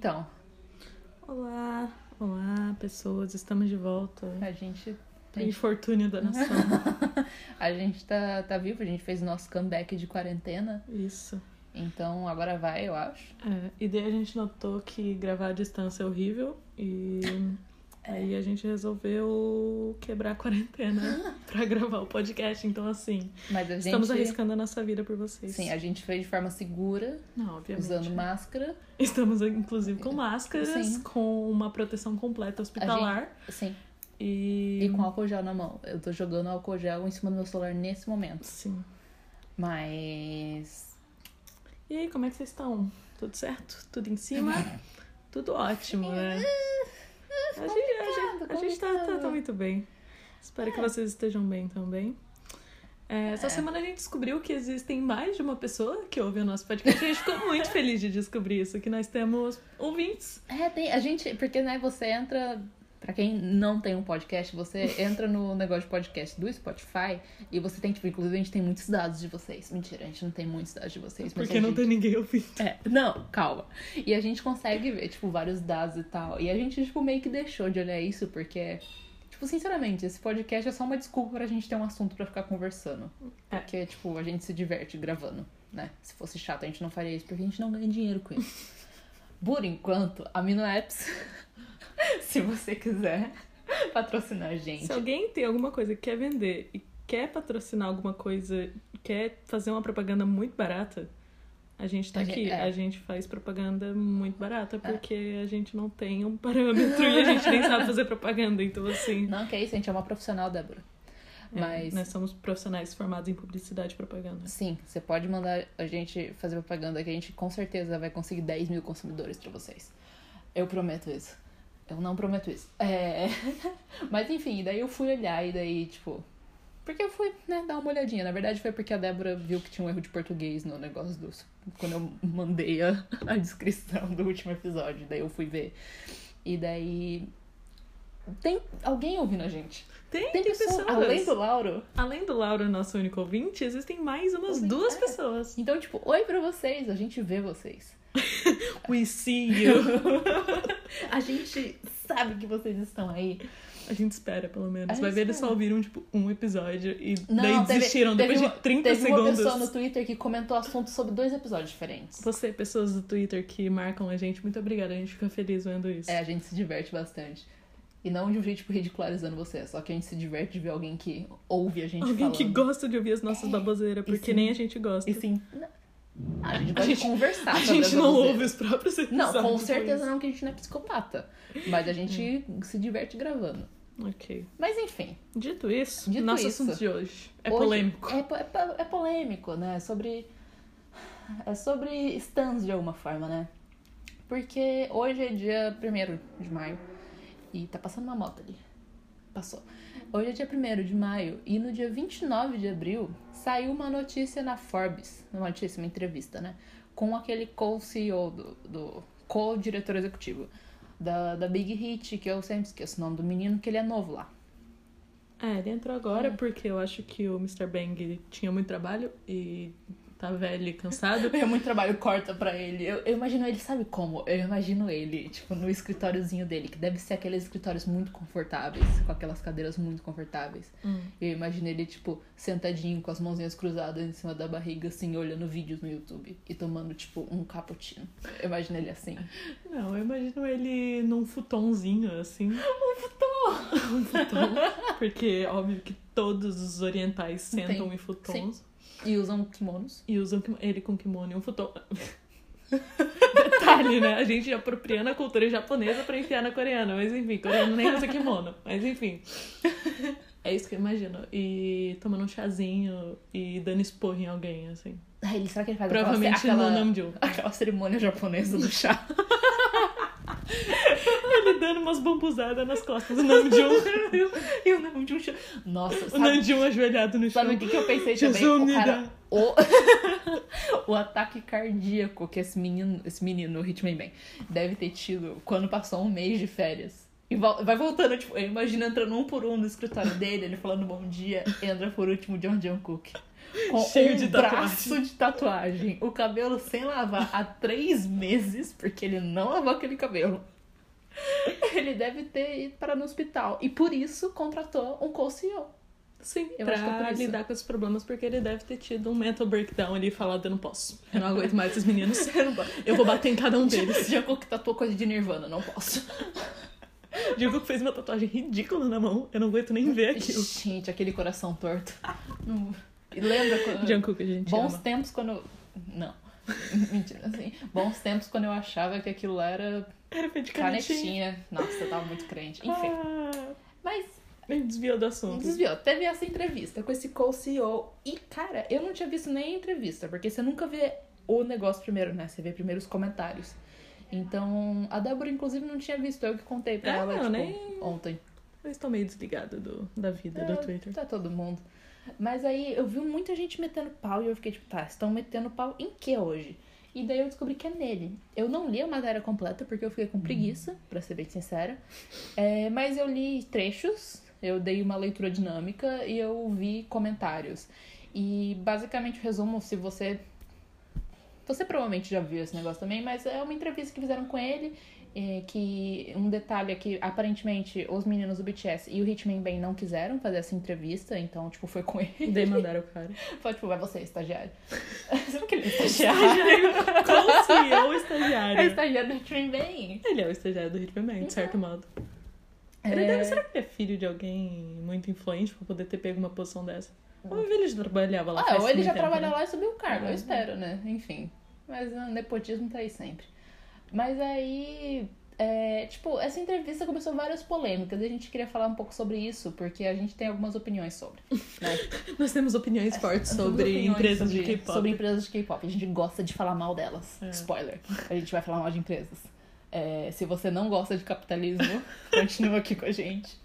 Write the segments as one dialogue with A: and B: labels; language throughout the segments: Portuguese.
A: Então,
B: Olá, olá pessoas, estamos de volta.
A: a gente. Gente,
B: infortúnio da nação.
A: a gente tá, tá vivo, a gente fez o nosso comeback de quarentena.
B: Isso.
A: Então agora vai, eu acho.
B: É, e daí a gente notou que gravar à distância é horrível e aí a gente resolveu quebrar a quarentena pra gravar o podcast. Então, assim,
A: gente.
B: estamos arriscando a nossa vida por vocês.
A: Sim, a gente fez de forma segura,
B: Não, obviamente.
A: usando máscara.
B: Estamos, inclusive, com máscaras,
A: Sim.
B: com uma proteção completa hospitalar
A: Sim.
B: e...
A: E com álcool gel na mão. Eu tô jogando álcool gel em cima do meu celular nesse momento.
B: Sim.
A: Mas.
B: E aí, como é que vocês estão? Tudo certo? Tudo em cima? Tudo ótimo, né? A gente, a gente, a gente tá, tá, tá muito bem. Espero que vocês estejam bem também. É, essa semana a gente descobriu que existem mais de uma pessoa que ouve o nosso podcast. A gente ficou muito feliz de descobrir isso, que nós temos ouvintes.
A: É, tem. A gente. Porque, né, você entra. Pra quem não tem um podcast, você entra no negócio de podcast do Spotify e você tem, tipo, inclusive a gente tem muitos dados de vocês. Mentira, a gente não tem muitos dados de vocês.
B: Porque não
A: gente...
B: tem ninguém ouvindo.
A: É, não, calma. E a gente consegue ver, tipo, vários dados e tal. E a gente, tipo, meio que deixou de olhar isso porque, tipo, sinceramente, esse podcast é só uma desculpa pra gente ter um assunto pra ficar conversando.
B: É.
A: Porque, tipo, a gente se diverte gravando, né? Se fosse chato, a gente não faria isso porque a gente não ganha dinheiro com isso. Por enquanto, Amino Apps, se você quiser patrocinar a gente.
B: Se alguém tem alguma coisa que quer vender e quer patrocinar alguma coisa, quer fazer uma propaganda muito barata, a gente tá
A: A
B: aqui.
A: gente- é.
B: A gente faz propaganda muito barata porque a gente não tem um parâmetro e a gente nem sabe fazer propaganda. Então, assim.
A: Não, que é isso, a gente é uma profissional, Débora.
B: é,
A: Mas-
B: nós somos profissionais formados em publicidade e propaganda.
A: Sim, você pode mandar a gente fazer propaganda que a gente com certeza vai conseguir 10 mil consumidores pra vocês. Eu prometo isso. Eu não prometo isso. É... Mas enfim, daí eu fui olhar e daí, tipo. Porque eu fui, né, dar uma olhadinha. Na verdade foi porque a Débora viu que tinha um erro de português no negócio dos. Quando eu mandei a, a descrição do último episódio. Daí eu fui ver. E daí. Tem alguém ouvindo a gente.
B: Tem,
A: Tem pessoas.
B: pessoas.
A: Além do Lauro.
B: Além do Lauro, nosso único ouvinte, existem mais umas duas
A: É.
B: pessoas.
A: Então, tipo, oi pra vocês. A gente vê vocês.
B: We see you.
A: A gente sabe que vocês estão aí.
B: A gente espera, pelo menos. Vai ver, eles só ouviram, tipo, um episódio e
A: Não,
B: daí
A: teve-
B: desistiram
A: teve
B: depois
A: uma-
B: de 30
A: Teve uma
B: segundos.
A: pessoa no Twitter que comentou assuntos sobre dois episódios diferentes.
B: Você, pessoas do Twitter que marcam a gente, muito obrigada. A gente fica feliz vendo isso.
A: É, a gente se diverte bastante. E não de um jeito, tipo, ridicularizando você. Só que a gente se diverte de ver alguém que ouve a gente
B: Alguém
A: falando.
B: que gosta de ouvir as nossas baboseiras,
A: e
B: porque
A: sim.
B: nem a gente gosta.
A: E sim... A gente
B: A
A: pode
B: gente-
A: conversar
B: a gente não
A: baboseiras.
B: ouve os próprios episódios.
A: Não, com certeza não, que a gente não é psicopata. Mas a gente se diverte gravando.
B: Ok.
A: Mas enfim.
B: Dito isso,
A: Dito
B: nosso
A: isso.
B: assunto de hoje é
A: Hoje
B: polêmico.
A: É, é, é polêmico, né? É sobre. É sobre stands de alguma forma, né? Porque hoje é dia 1 de maio e tá passando uma moto ali. Passou. Hoje é dia 1 de maio e no dia 29 de abril saiu uma notícia na Forbes, uma notícia, uma entrevista, né? Com aquele co-CEO do, do co-diretor executivo da, da Big Hit, que eu sempre esqueço o nome do menino, que ele é novo lá.
B: É, ele entrou agora porque eu acho que o Mr. Bang tinha muito trabalho e tá velho e cansado.
A: É muito trabalho, corta pra ele. Eu, eu imagino ele, sabe como? Eu imagino ele, tipo, no escritóriozinho dele, que deve ser aqueles escritórios muito confortáveis, com aquelas cadeiras muito confortáveis.
B: Hum.
A: Eu imagino ele, tipo, sentadinho, com as mãozinhas cruzadas em cima da barriga, assim, olhando vídeos no YouTube e tomando, tipo, um cappuccino. Eu imagino ele assim.
B: Não, eu imagino ele num futonzinho, assim.
A: Um futon!
B: Um futon. Porque, óbvio que todos os orientais sentam
A: Tem.
B: em futons.
A: E usam kimonos.
B: E usam ele com kimono e um futon. Detalhe, né? A gente apropriando a cultura japonesa pra enfiar na coreana. Mas enfim, coreano nem usa kimono. Mas enfim. É isso que eu imagino. E tomando um chazinho e dando esporro em alguém, assim.
A: Ele, será que ele faz
B: Provavelmente
A: aquela,
B: no Namjoon.
A: aquela cerimônia japonesa do chá?
B: Dando umas bambuzadas nas costas do Namjoon.
A: e o Namjoon... Nossa,
B: O
A: sabe...
B: Namjoon ajoelhado no chão.
A: Sabe o que, que eu pensei também? O cara. O, o ataque cardíaco que esse menino, esse menino, o Hitman Man, deve ter tido quando passou um mês de férias. E vai voltando, tipo, eu imagino entrando um por um no escritório dele, ele falando bom dia, entra por último John John Cook. Com
B: Cheio
A: um
B: de tatuagem.
A: braço de tatuagem. O cabelo sem lavar há três meses, porque ele não lavou aquele cabelo. Ele deve ter ido para no hospital. E por isso contratou um co-CEO.
B: Sim,
A: Eu acho que é
B: pra
A: isso.
B: lidar com esses problemas, porque ele deve ter tido um mental breakdown ali e falado, eu não posso. Eu não aguento mais esses meninos. Eu vou bater em cada um deles.
A: Já que tatuou coisa de Nirvana, não posso.
B: Digo que fez uma tatuagem ridícula na mão, eu não aguento nem ver aquilo.
A: Gente, aquele coração torto. E lembra quando.
B: Jungkook, a gente
A: Bons
B: ama.
A: tempos quando. Não. Mentira, assim. Bons tempos quando eu achava que aquilo lá era
B: Era feito de canetinha.
A: canetinha. Nossa, eu tava muito crente. Enfim.
B: Ah,
A: Mas
B: desviou do assunto.
A: desviou. Teve essa entrevista com esse co-CEO. E, cara, eu não tinha visto nem a entrevista, porque você nunca vê o negócio primeiro, né? Você vê primeiro os comentários. Então, a Débora, inclusive, não tinha visto. Eu que contei pra
B: Ah,
A: ela,
B: eu
A: tipo,
B: nem-
A: ontem.
B: Eu estou meio desligada do, da vida
A: É,
B: do Twitter.
A: Tá todo mundo. Mas aí eu vi muita gente metendo pau e eu fiquei tipo, tá, estão metendo pau em que hoje? E daí eu descobri que é nele. Eu não li a matéria completa porque eu fiquei com preguiça, pra ser bem sincera. É, mas eu li trechos, eu dei uma leitura dinâmica e eu vi comentários. E basicamente o resumo, se você. Você provavelmente já viu esse negócio também, mas é uma entrevista que fizeram com ele. É, que um detalhe é que aparentemente os meninos do BTS e o Hitman Bang não quiseram fazer essa entrevista, então, tipo, foi com ele.
B: Daí mandaram o cara.
A: Foi tipo, vai você, estagiário. Sabe que ele é estagiário?
B: Como se eu, o
A: É
B: estagiário.
A: estagiário do Hitman Bang.
B: Ele é o estagiário do Hitman, de certo modo. Ele
A: É.
B: deve, será que ele é filho de alguém muito influente pra poder ter pego uma posição dessa? Ou ele já trabalhava lá
A: Ah, ou ele já
B: tempo,
A: trabalha
B: né?
A: lá e subiu o cargo, eu
B: É.
A: espero, né? Enfim. Mas o nepotismo tá aí sempre. Mas aí, é, tipo, essa entrevista começou várias polêmicas e a gente queria falar um pouco sobre isso, porque a gente tem algumas opiniões sobre. Né?
B: Nós temos opiniões fortes
A: Temos
B: sobre
A: opiniões
B: empresas
A: sobre-
B: de K-pop.
A: Sobre empresas de K-pop. A gente gosta de falar mal delas.
B: É.
A: Spoiler. A gente vai falar mal de empresas. É, se você não gosta de capitalismo, continua aqui com a gente.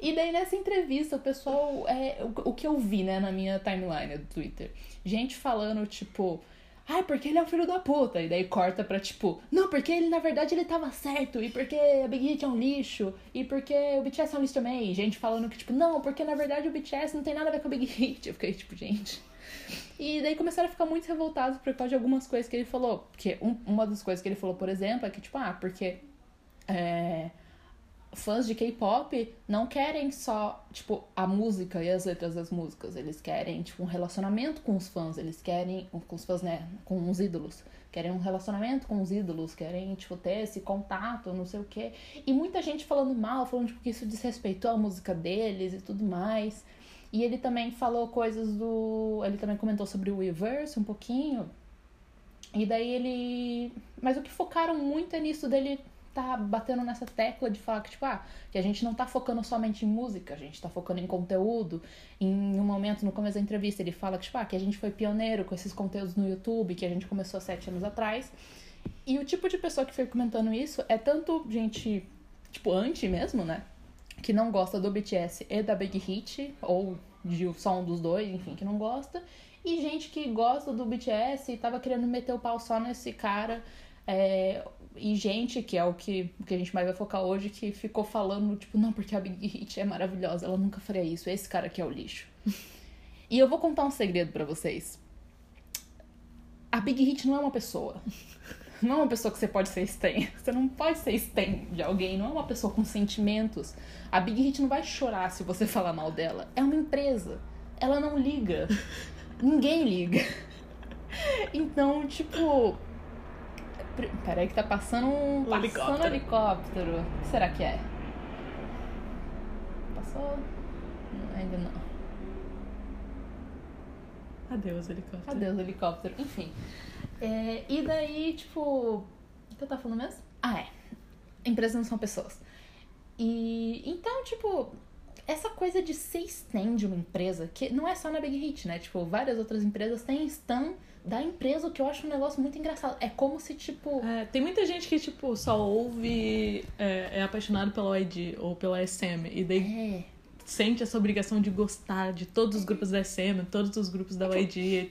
A: E daí nessa entrevista, o pessoal. É, o, o que eu vi, né, na minha timeline do Twitter? Gente falando, tipo. Ai, porque ele é um filho da puta. E daí corta pra tipo, não, porque ele na verdade ele tava certo. E porque a Big Hit é um lixo. E porque o BTS é um lixo também. E gente falando que, tipo, não, porque na verdade o BTS não tem nada a ver com a Big Hit. Eu fiquei tipo, gente. E daí começaram a ficar muito revoltados por causa de algumas coisas que ele falou. Porque um- uma das coisas que ele falou, por exemplo, é que, tipo, ah, porque é, fãs de K-pop não querem só, tipo, a música e as letras das músicas. Eles querem, tipo, um relacionamento com os fãs. Eles querem, com os fãs, né, com os ídolos. Querem um relacionamento com os ídolos, querem, tipo, ter esse contato, não sei o quê. E muita gente falando mal, falando, tipo, que isso desrespeitou a música deles e tudo mais. E ele também falou coisas do. Ele também comentou sobre o Weverse um pouquinho. E daí ele. Mas o que focaram muito é nisso dele tá batendo nessa tecla de falar que, tipo, ah, que a gente não tá focando somente em música, a gente tá focando em conteúdo. Em um momento, no começo da entrevista, ele fala que, tipo, ah, que a gente foi pioneiro com esses conteúdos no YouTube, que a gente começou há sete anos atrás. E o tipo de pessoa que foi comentando isso é tanto gente, tipo, anti mesmo, né? Que não gosta do BTS e da Big Hit, ou de só um dos dois, enfim, que não gosta. E gente que gosta do BTS e tava querendo meter o pau só nesse cara. É, e gente, que é o que, o que a gente mais vai focar hoje, que ficou falando, tipo, não, porque a Big Hit é maravilhosa, ela nunca faria isso, esse cara aqui é o lixo. e eu vou contar um segredo pra vocês. A Big Hit não é uma pessoa. Não é uma pessoa que você pode ser stan. Você não pode ser stan de alguém, não é uma pessoa com sentimentos. A Big Hit não vai chorar se você falar mal dela. É uma empresa. Ela não liga. Ninguém liga. Então, tipo. Peraí que tá passando um. Passando
B: helicóptero.
A: helicóptero. O que será que é? Passou? Não, Ainda não.
B: Adeus, helicóptero.
A: Adeus, helicóptero. Enfim. É, e daí, tipo. O que eu tava falando mesmo? Ah, é. Empresas não são pessoas. E então, tipo, essa coisa de ser stand de uma empresa, que não é só na Big Hit, né? Tipo, várias outras empresas têm stand da empresa, o que eu acho um negócio muito engraçado. É como se, tipo.
B: É, tem muita gente que, tipo, só ouve, é, é apaixonado pela ID ou pela SM, e daí
A: É.
B: sente essa obrigação de gostar de todos os grupos da SM, todos os grupos da YG.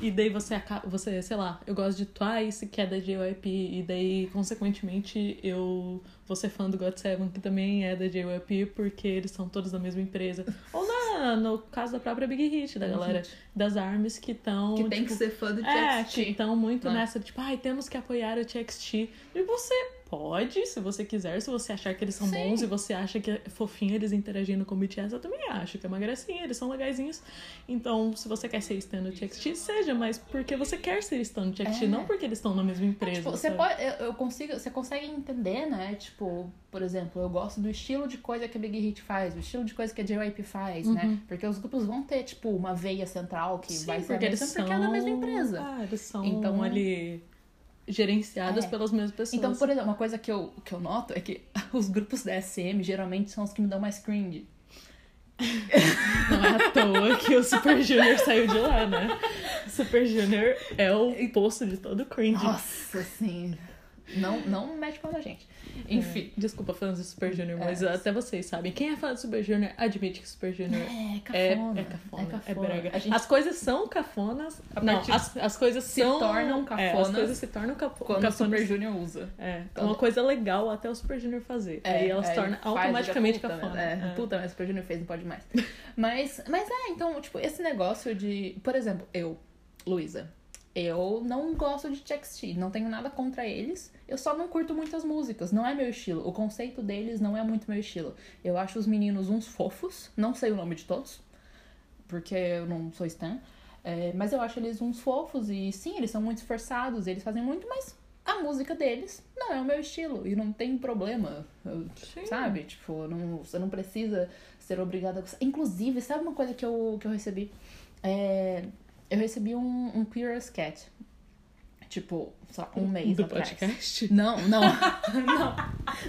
B: E daí você acaba, você, sei lá, eu gosto de Twice, que é da JYP, e daí, consequentemente, eu vou ser fã do GOT7, que também é da JYP, porque eles são todos da mesma empresa. Ou na, no caso da própria Big Hit, da galera das ARMYs que estão.
A: Que tem
B: tipo,
A: que ser fã do
B: é,
A: TXT.
B: que estão muito
A: né?
B: nessa, tipo, ai, temos que apoiar o TXT. E você pode, se você quiser, se você achar que eles são
A: Sim.
B: bons e você acha que é fofinho eles interagindo com o BTS, eu também acho que é uma gracinha, eles são legaisinhos. Então, se você quer ser stan do TXT, seja, mas porque você quer ser stan do TXT,
A: É.
B: não porque eles estão na mesma empresa.
A: Tipo, você pode, eu, eu consigo, você consegue entender, né? Tipo, por exemplo, eu gosto do estilo de coisa que a Big Hit faz, o estilo de coisa que a JYP faz, né? Porque os grupos vão ter, tipo, uma veia central que
B: Uhum. Sim,
A: vai ser a
B: porque eles
A: mesma
B: são...
A: porque é da mesma empresa.
B: Ah, eles são
A: Então-
B: ali gerenciados
A: É.
B: pelas mesmas pessoas.
A: Então, por exemplo, uma coisa que eu, que eu noto é que os grupos da SM geralmente são os que me dão mais cringe.
B: Não é à toa que o Super Junior saiu de lá, né? Super Junior é o posto de todo cringe.
A: Nossa, assim. Não, não mete pau na gente. Enfim.
B: É. Desculpa, fãs do Super Junior,
A: É.
B: mas até vocês sabem. Quem é fã do Super Junior admite que o Super Junior
A: É,
B: é,
A: cafona.
B: é cafona. É,
A: cafona.
B: brega.
A: A gente
B: As coisas são cafonas. Não, as, as coisas
A: se
B: são.
A: tornam
B: É, as
A: cafonas
B: coisas se tornam capo,
A: quando o
B: cafonas.
A: Super Junior usa.
B: É, é uma coisa legal até o Super Junior fazer. Aí ela se
A: é,
B: torna automaticamente
A: puta,
B: cafona.
A: É,
B: É.
A: puta, mas o Super Junior fez, não pode mais. mas, mas é, então, tipo, esse negócio de. Por exemplo, eu, Luísa, eu não gosto de TXT, não tenho nada contra eles. Eu só não curto muitas músicas, não é meu estilo. O conceito deles não é muito meu estilo. Eu acho os meninos uns fofos, não sei o nome de todos, porque eu não sou stan. É, mas eu acho eles uns fofos e sim, eles são muito esforçados, eles fazem muito, mas a música deles não é o meu estilo e não tem problema,
B: Sim.
A: sabe? Tipo, não, você não precisa ser obrigada a. Inclusive, sabe uma coisa que eu, que eu recebi? É, eu recebi um, um Curious Cat, tipo, sei lá, um mês
B: Do
A: atrás.
B: podcast?
A: Não, não, não.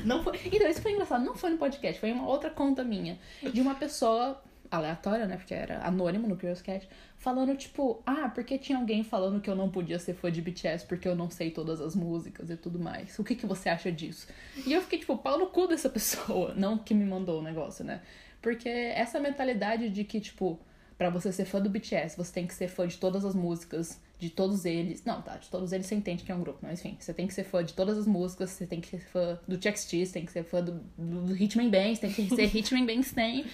A: Não foi. Então, isso foi engraçado. Não foi no podcast, foi em uma outra conta minha. De uma pessoa aleatória, né? Porque era anônimo no Curious Cat, falando, tipo, ah, porque tinha alguém falando que eu não podia ser fã de BTS porque eu não sei todas as músicas e tudo mais. O que, que você acha disso? E eu fiquei, tipo, pau no cu dessa pessoa. Não que me mandou o negócio, né? Porque essa mentalidade de que, tipo, Pra você ser fã do BTS, você tem que ser fã de todas as músicas, de todos eles. Não, tá, de todos eles você entende que é um grupo, mas enfim, você tem que ser fã de todas as músicas, você tem que ser fã do TXT, você tem que ser fã do, do, Hitman Bang, você tem que ser Hitman Bang Stan.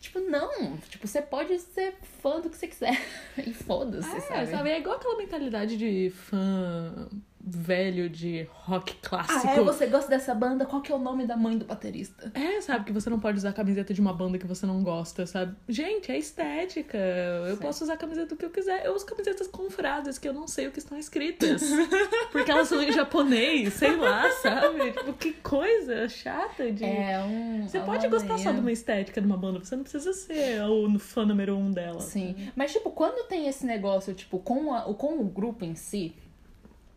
A: Tipo, não, tipo, você pode ser fã do que você quiser. E foda-se,
B: É,
A: sabe?
B: É igual aquela mentalidade de fã velho de rock clássico.
A: Ah, é, você gosta dessa banda? Qual que é o nome da mãe do baterista?
B: É, sabe, que você não pode usar a camiseta de uma banda que você não gosta, sabe? Gente, é estética. Eu
A: Sim.
B: posso usar a camiseta do que eu quiser. Eu uso camisetas com frases que eu não sei o que estão escritas. porque elas são em japonês, sei lá, sabe? Tipo, que coisa chata de.
A: É um.
B: Você
A: é
B: pode gostar só de uma estética de uma banda, você não precisa ser o fã número um dela.
A: Sim. Mas, tipo, quando tem esse negócio, tipo, com, a, com o grupo em si,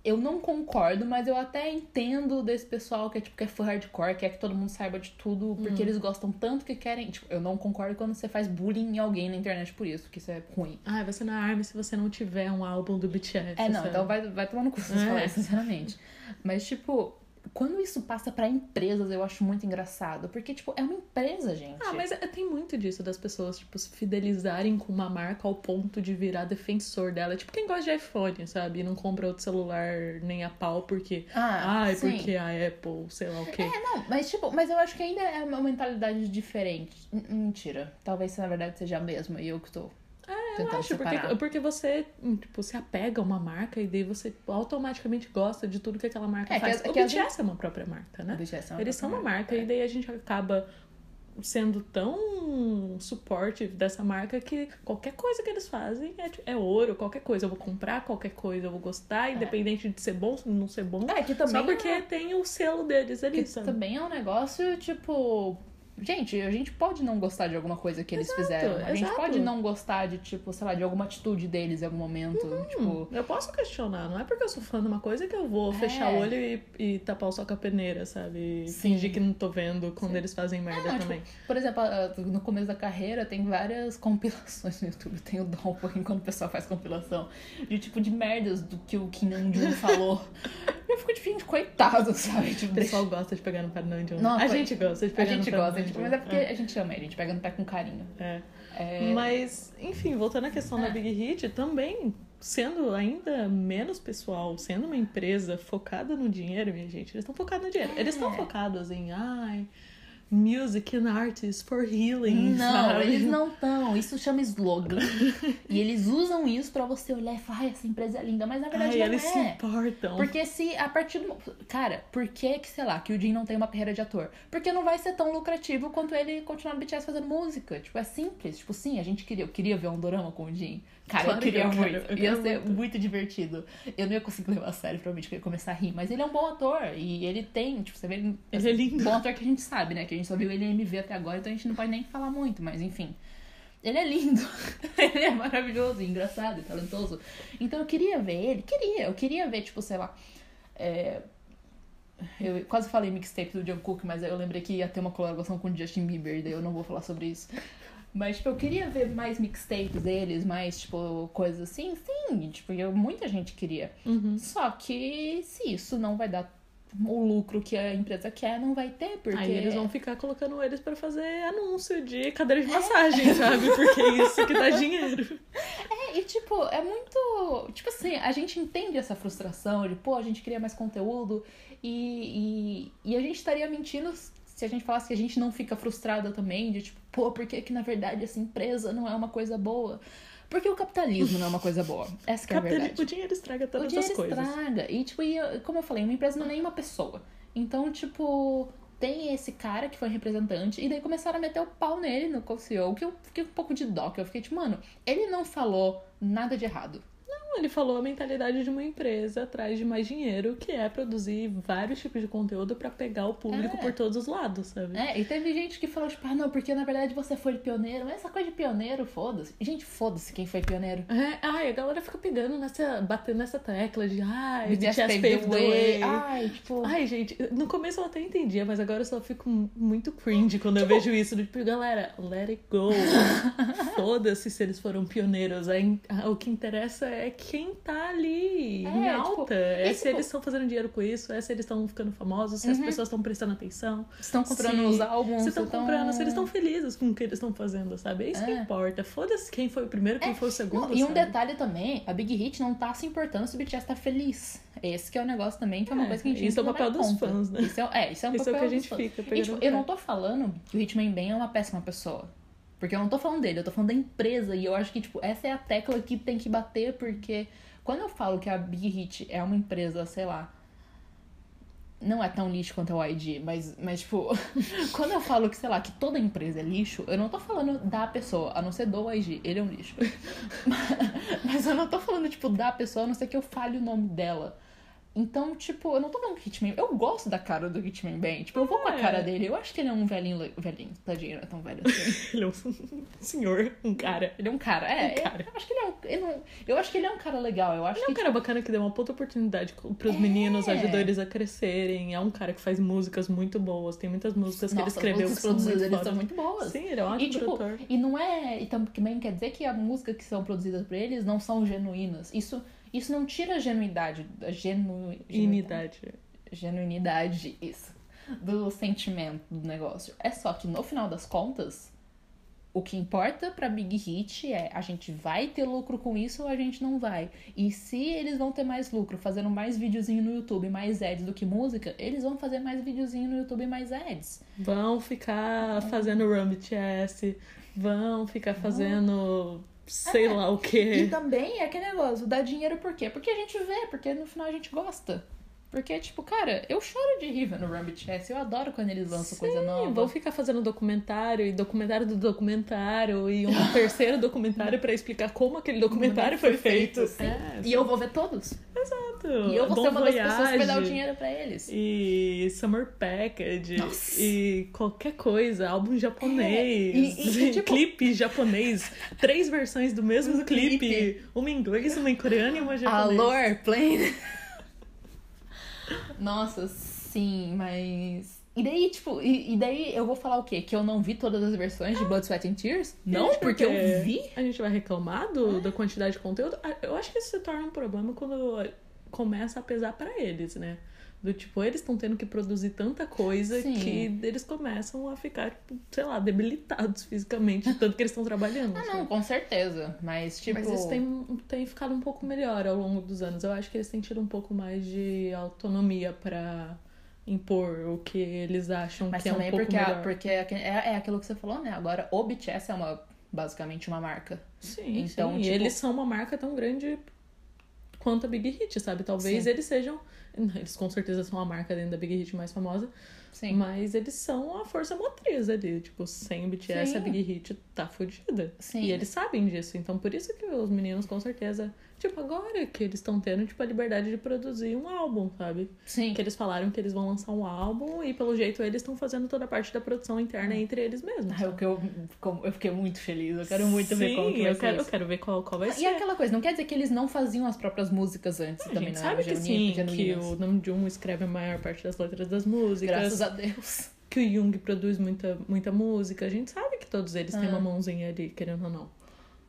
A: eu não concordo, mas eu até entendo desse pessoal que é, tipo, que é fã hardcore, quer que todo mundo saiba de tudo, porque eles gostam tanto que querem. Tipo, eu não concordo quando você faz bullying em alguém na internet por isso, que isso é ruim.
B: Ah, você na arma se você não tiver um álbum do BTS.
A: É, não,
B: sabe?
A: então vai, vai tomar no cu se você
B: É.
A: falar sinceramente. Mas, tipo, quando isso passa pra empresas, eu acho muito engraçado. Porque, tipo, é uma empresa, gente.
B: Ah, mas é- tem muito disso das pessoas, tipo, se fidelizarem com uma marca ao ponto de virar defensor dela. Tipo, quem gosta de iPhone, sabe? E não compra outro celular nem a pau porque.
A: Ah,
B: Ai,
A: sim.
B: porque a Apple, sei lá o quê.
A: É, não, mas tipo, mas eu acho que ainda é uma mentalidade diferente. Mentira. Talvez na verdade seja a mesma e eu que tô
B: Eu acho, porque,
A: separar.
B: porque você, tipo, se apega a uma marca e daí você automaticamente gosta de tudo que aquela marca
A: É, que
B: faz.
A: as-
B: o
A: que
B: BTS é uma própria marca, né?
A: É uma
B: Eles são uma
A: própria
B: marca e daí a gente acaba sendo tão supportive dessa marca que qualquer coisa que eles fazem é, é ouro, qualquer coisa. Eu vou comprar qualquer coisa, eu vou gostar, independente de ser bom ou não ser bom.
A: É, que também
B: Só porque
A: é,
B: tem o selo deles ali,
A: que
B: sabe?
A: também é um negócio, tipo. Gente, a gente pode não gostar de alguma coisa que eles fizeram. A gente
B: exato.
A: pode não gostar de, tipo, sei lá, de alguma atitude deles em algum momento. Tipo.
B: Hum, eu posso questionar, não é porque eu sou fã de uma coisa que eu vou fechar o olho e, e tapar o sol com a peneira, sabe? E
A: Sim.
B: fingir que não tô vendo quando eles fazem merda
A: não, tipo,
B: também.
A: Por exemplo, no começo da carreira tem várias compilações no YouTube. Tem o dó um pouquinho quando o pessoal faz compilação. De tipo de merdas do que o Kim Namjoon falou. Eu fico tipo, gente, coitado, sabe? Tipo,
B: O pessoal gosta de pegar no pé do Namjoon.
A: Não,
B: a gente gosta de
A: a
B: pegar
A: gente
B: no
A: gosta, tipo, mas é porque
B: Namjoon.
A: a gente ama ele, a gente pega no pé com carinho.
B: É.
A: É,
B: Mas, enfim, voltando à questão da
A: É.
B: Big Hit, também sendo ainda menos pessoal, sendo uma empresa focada no dinheiro, minha gente, eles estão focados no dinheiro. Eles estão
A: É.
B: focados em, ai, music and artists for healing.
A: Não,
B: sabe?
A: eles não estão. Isso chama slogan. e eles usam isso pra você olhar e falar, ai, essa empresa é linda. Mas na verdade
B: Ai,
A: não
B: eles se
A: é.
B: importam.
A: Porque se a partir do. Cara, por que, que, sei lá, que o Jin não tem uma carreira de ator? Porque não vai ser tão lucrativo quanto ele continuar no BTS fazendo música. Tipo, é simples. Tipo, sim, a gente queria. Eu queria ver um dorama com o Jin. Cara,
B: Claro
A: eu
B: que
A: queria
B: eu
A: muito.
B: quero, eu
A: ia ser
B: muito.
A: muito. divertido. Eu não ia conseguir levar a sério, provavelmente, que eu ia começar a rir. Mas ele é um bom ator. E ele tem, tipo, você vê. Ele,
B: Ele é lindo.
A: Bom ator que a gente sabe, né? Que gente só viu ele em MV até agora, então a gente não pode nem falar muito, mas enfim. Ele é lindo. ele é maravilhoso, engraçado e talentoso. Então eu queria ver ele, queria, eu queria ver, tipo, sei lá. é, Eu quase falei mixtape do Jungkook, mas aí eu lembrei que ia ter uma colaboração com o Justin Bieber, daí eu não vou falar sobre isso. Mas, tipo, eu queria ver mais mixtapes deles, mais, tipo, coisas assim. Sim, tipo, eu, muita gente queria.
B: Uhum.
A: Só que se isso não vai dar o lucro que a empresa quer, não vai ter, porque...
B: Aí eles vão ficar colocando eles pra fazer anúncio de cadeira de massagem, sabe? Porque é isso que dá dinheiro.
A: É, e tipo, é muito. Tipo assim, a gente entende essa frustração de, pô, a gente queria mais conteúdo e, e, e a gente estaria mentindo se a gente falasse que a gente não fica frustrada também, de tipo, pô, por que, que na verdade essa empresa não é uma coisa boa? Porque o capitalismo não é uma coisa boa. Essa é a verdade.
B: O dinheiro estraga
A: O
B: todas
A: dinheiro
B: as coisas.
A: estraga. E, tipo, e, como eu falei, uma empresa não é nem uma pessoa. Então, tipo, tem esse cara que foi representante, e daí começaram a meter o pau nele no co-CEO, que eu fiquei um pouco de dó, que eu fiquei tipo, mano, ele não falou nada de errado.
B: Não, ele falou a mentalidade de uma empresa atrás de mais dinheiro, que é produzir vários tipos de conteúdo pra pegar o público
A: É.
B: por todos os lados, sabe?
A: É, e teve gente que falou, tipo, ah, não, porque na verdade você foi pioneiro. Mas essa coisa de pioneiro, foda-se. Gente, foda-se quem foi pioneiro.
B: É, ai, a galera fica pegando nessa. batendo nessa tecla de ai,
A: BTS paved
B: the way.
A: Ai, tipo.
B: Ai, gente, no começo eu até entendia, mas agora eu só fico muito cringe quando
A: Tipo
B: eu vejo isso. Tipo, galera, let it go. Foda-se se eles foram pioneiros. O que interessa é quem tá ali,
A: É,
B: em
A: tipo,
B: alta. é
A: e,
B: se
A: tipo-
B: eles estão fazendo dinheiro com isso, é se eles estão ficando famosos, se as
A: Uhum.
B: pessoas estão prestando atenção.
A: estão comprando
B: se-
A: os álbuns.
B: Se estão
A: estão-
B: comprando, se eles estão felizes com o que eles estão fazendo, sabe? É isso que
A: É.
B: importa. Foda-se quem foi o primeiro, quem foi o segundo.
A: Não, e um detalhe também, a Big Hit não tá se importando se o BTS tá feliz. Esse que é o negócio também, que é uma
B: É,
A: coisa que a gente
B: isso é o
A: que
B: papel dos
A: conta.
B: fãs, né?
A: Isso é, é, isso é um
B: Isso é o
A: papel
B: que a gente fica
A: E, tipo, eu não tô falando que o Hitman Ben é uma péssima pessoa. Porque eu não tô falando dele, eu tô falando da empresa. E eu acho que, tipo, essa é a tecla que tem que bater, porque quando eu falo que a Big Hit é uma empresa, sei lá. Não é tão lixo quanto a YG, mas, mas tipo, quando eu falo que, sei lá, que toda empresa é lixo, eu não tô falando da pessoa, a não ser do YG, ele é um lixo. mas eu não tô falando, tipo, da pessoa, a não ser que eu fale o nome dela. Então, tipo, eu não tô falando que Hitman. Eu gosto da cara do Hitman bem. Tipo, eu vou com a
B: É.
A: cara dele. Eu acho que ele é um velhinho. Velhinho, tadinho, não é tão velho assim.
B: Ele é um senhor, um cara.
A: Ele é um cara. É,
B: Um cara.
A: Eu, acho que ele é um. ele não- eu acho que ele é um cara legal. Eu acho
B: Ele é um
A: que.
B: cara bacana que deu uma puta oportunidade pros
A: É.
B: meninos, ajudou eles a crescerem. É um cara que faz músicas muito boas. Tem muitas músicas que ele escreveu que são muito
A: eles são muito boas.
B: Sim, ele é um
A: E,
B: ótimo
A: tipo,
B: produtor.
A: e não é. E também quer dizer que as músicas que são produzidas por eles não são genuínas. Isso, isso não tira a genuidade. A genu,
B: Inidade.
A: genuinidade, isso, do sentimento do negócio. É só que no final das contas, o que importa pra Big Hit é a gente vai ter lucro com isso ou a gente não vai. E se eles vão ter mais lucro fazendo mais videozinho no YouTube, mais ads do que música, eles vão fazer mais videozinho no YouTube e mais ads.
B: Vão ficar fazendo Run BTS, vão ficar fazendo sei lá o
A: E
B: que.
A: também é aquele negócio, dá dinheiro por quê? Porque a gente vê, porque no final a gente gosta. Porque, tipo, cara, eu choro de rir vendo Run BTS. Eu adoro quando eles lançam coisa nova.
B: Vão ficar fazendo documentário e documentário do documentário e um terceiro documentário pra explicar como aquele documentário foi feito.
A: sim.
B: É,
A: E eu vou ver todos.
B: exato.
A: E eu vou
B: Bon
A: ser uma das pessoas que vai dar o
B: Voyage.
A: dinheiro pra eles.
B: E Summer Package.
A: Nossa.
B: E qualquer coisa. Álbum japonês.
A: É, e- e, tipo-
B: Clipe japonês. Três versões do mesmo
A: Do
B: clipe.
A: clipe.
B: Uma em inglês, uma em coreano e uma japonês.
A: Alô, Airplane. Nossa, sim, mas. E daí, tipo, e, e daí eu vou falar o quê? Que eu não vi todas as versões de Blood, Sweat and Tears? Não, porque eu vi.
B: A gente vai reclamar do, da quantidade de conteúdo. Ah, Eu acho que isso se torna um problema quando começa a pesar para eles, né? Do tipo, eles estão tendo que produzir tanta coisa
A: Sim.
B: que eles começam a ficar, tipo, sei lá, debilitados fisicamente, tanto que eles estão trabalhando.
A: Ah,
B: sabe?
A: não, com certeza. Mas, tipo.
B: Mas isso tem, tem ficado um pouco melhor ao longo dos anos. Eu acho que eles têm tido um pouco mais de autonomia pra impor o que eles acham
A: Mas
B: que é um
A: também
B: pouco
A: porque, a-
B: melhor.
A: porque é, é aquilo que você falou, né? Agora o BTS é uma, basicamente uma marca.
B: Sim,
A: Então,
B: sim. E
A: tipo-
B: eles são uma marca tão grande quanto a Big Hit, sabe? Talvez
A: Sim.
B: eles sejam. Eles com certeza são a marca dentro da Big Hit mais famosa.
A: Sim.
B: Mas eles são a força motriz ali. Tipo, sem o BTS,
A: Sim.
B: a Big Hit tá fodida.
A: Sim.
B: E eles sabem disso. Então, por isso que os meninos, com certeza. Tipo, agora que eles estão tendo, tipo, a liberdade de produzir um álbum, sabe?
A: Sim.
B: Que eles falaram que eles vão lançar um álbum e, pelo jeito, eles estão fazendo toda a parte da produção interna entre eles mesmos.
A: Ah, eu,
B: sabe?
A: eu, eu fiquei muito feliz. Eu quero muito ver como que
B: Sim,
A: vai
B: eu
A: ser
B: quero, eu quero ver qual, qual vai
A: E
B: ser.
A: aquela coisa, não quer dizer que eles não faziam as próprias músicas antes
B: A
A: também,
B: gente
A: não
B: sabe que sim, que o Namjoon escreve a maior parte das letras das músicas,
A: Graças a Deus.
B: que o Jung produz muita, muita música. A gente sabe que todos eles têm
A: Ah.
B: uma mãozinha ali, querendo ou não.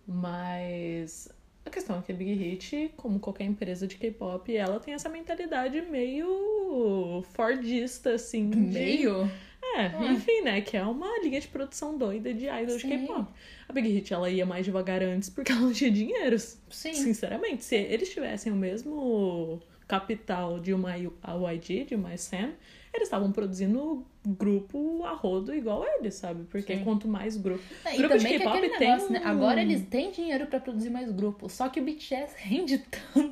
B: Mas a questão é que a Big Hit, como qualquer empresa de K-pop, ela tem essa mentalidade meio fordista, assim. de-
A: Meio?
B: É,
A: Ah.
B: enfim, né? Que é uma linha de produção doida de idol de
A: Sim.
B: K-pop. A Big Hit, ela ia mais devagar antes porque ela não tinha dinheiro.
A: Sim.
B: Sinceramente, se eles tivessem o mesmo capital de uma YG, de uma SM, eles estavam produzindo grupo a rodo igual eles, sabe? Porque
A: Sim.
B: quanto mais grupo.
A: É,
B: Grupo de K-pop tem
A: negócio, né? Agora eles têm dinheiro pra produzir mais grupos. Só que o BTS rende tanto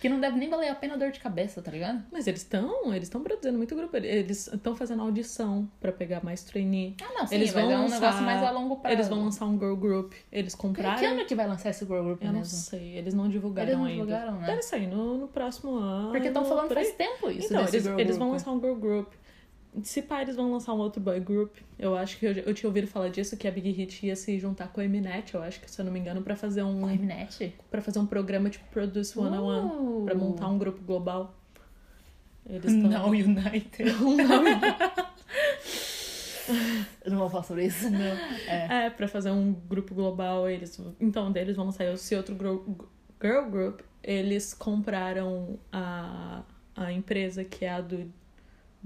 A: que não deve nem valer a pena dor de cabeça, tá ligado?
B: Mas eles estão, eles estão produzindo muito grupo. Eles estão fazendo audição pra pegar mais trainee.
A: Ah, não, sim,
B: Eles vão
A: é um
B: lançar-
A: negócio mais a longo prazo.
B: Eles vão lançar um girl group. Eles
A: Que,
B: compraram.
A: que ano que vai lançar esse girl group
B: Eu não
A: mesmo?
B: sei, eles não divulgaram
A: Eles não
B: ainda.
A: divulgaram, né?
B: Deve sair no, no próximo ano.
A: Porque estão falando faz tempo isso
B: Então, eles, eles vão lançar um girl group. Se pá, eles vão lançar um outro boy group. Eu acho que eu, eu tinha ouvido falar disso, que a Big Hit ia se juntar com a Mnet, eu acho que, se eu não me engano, pra fazer um.
A: Com a Mnet?
B: para fazer um programa tipo Produce One on One.
A: Uh.
B: Pra montar um grupo global. Eles estão.
A: Não United.
B: Um nome.
A: Eu não vou falar sobre isso. Não. É.
B: É, pra fazer um grupo global, eles. Então, deles vão sair esse outro girl, girl group. Eles compraram a, a empresa que é a do.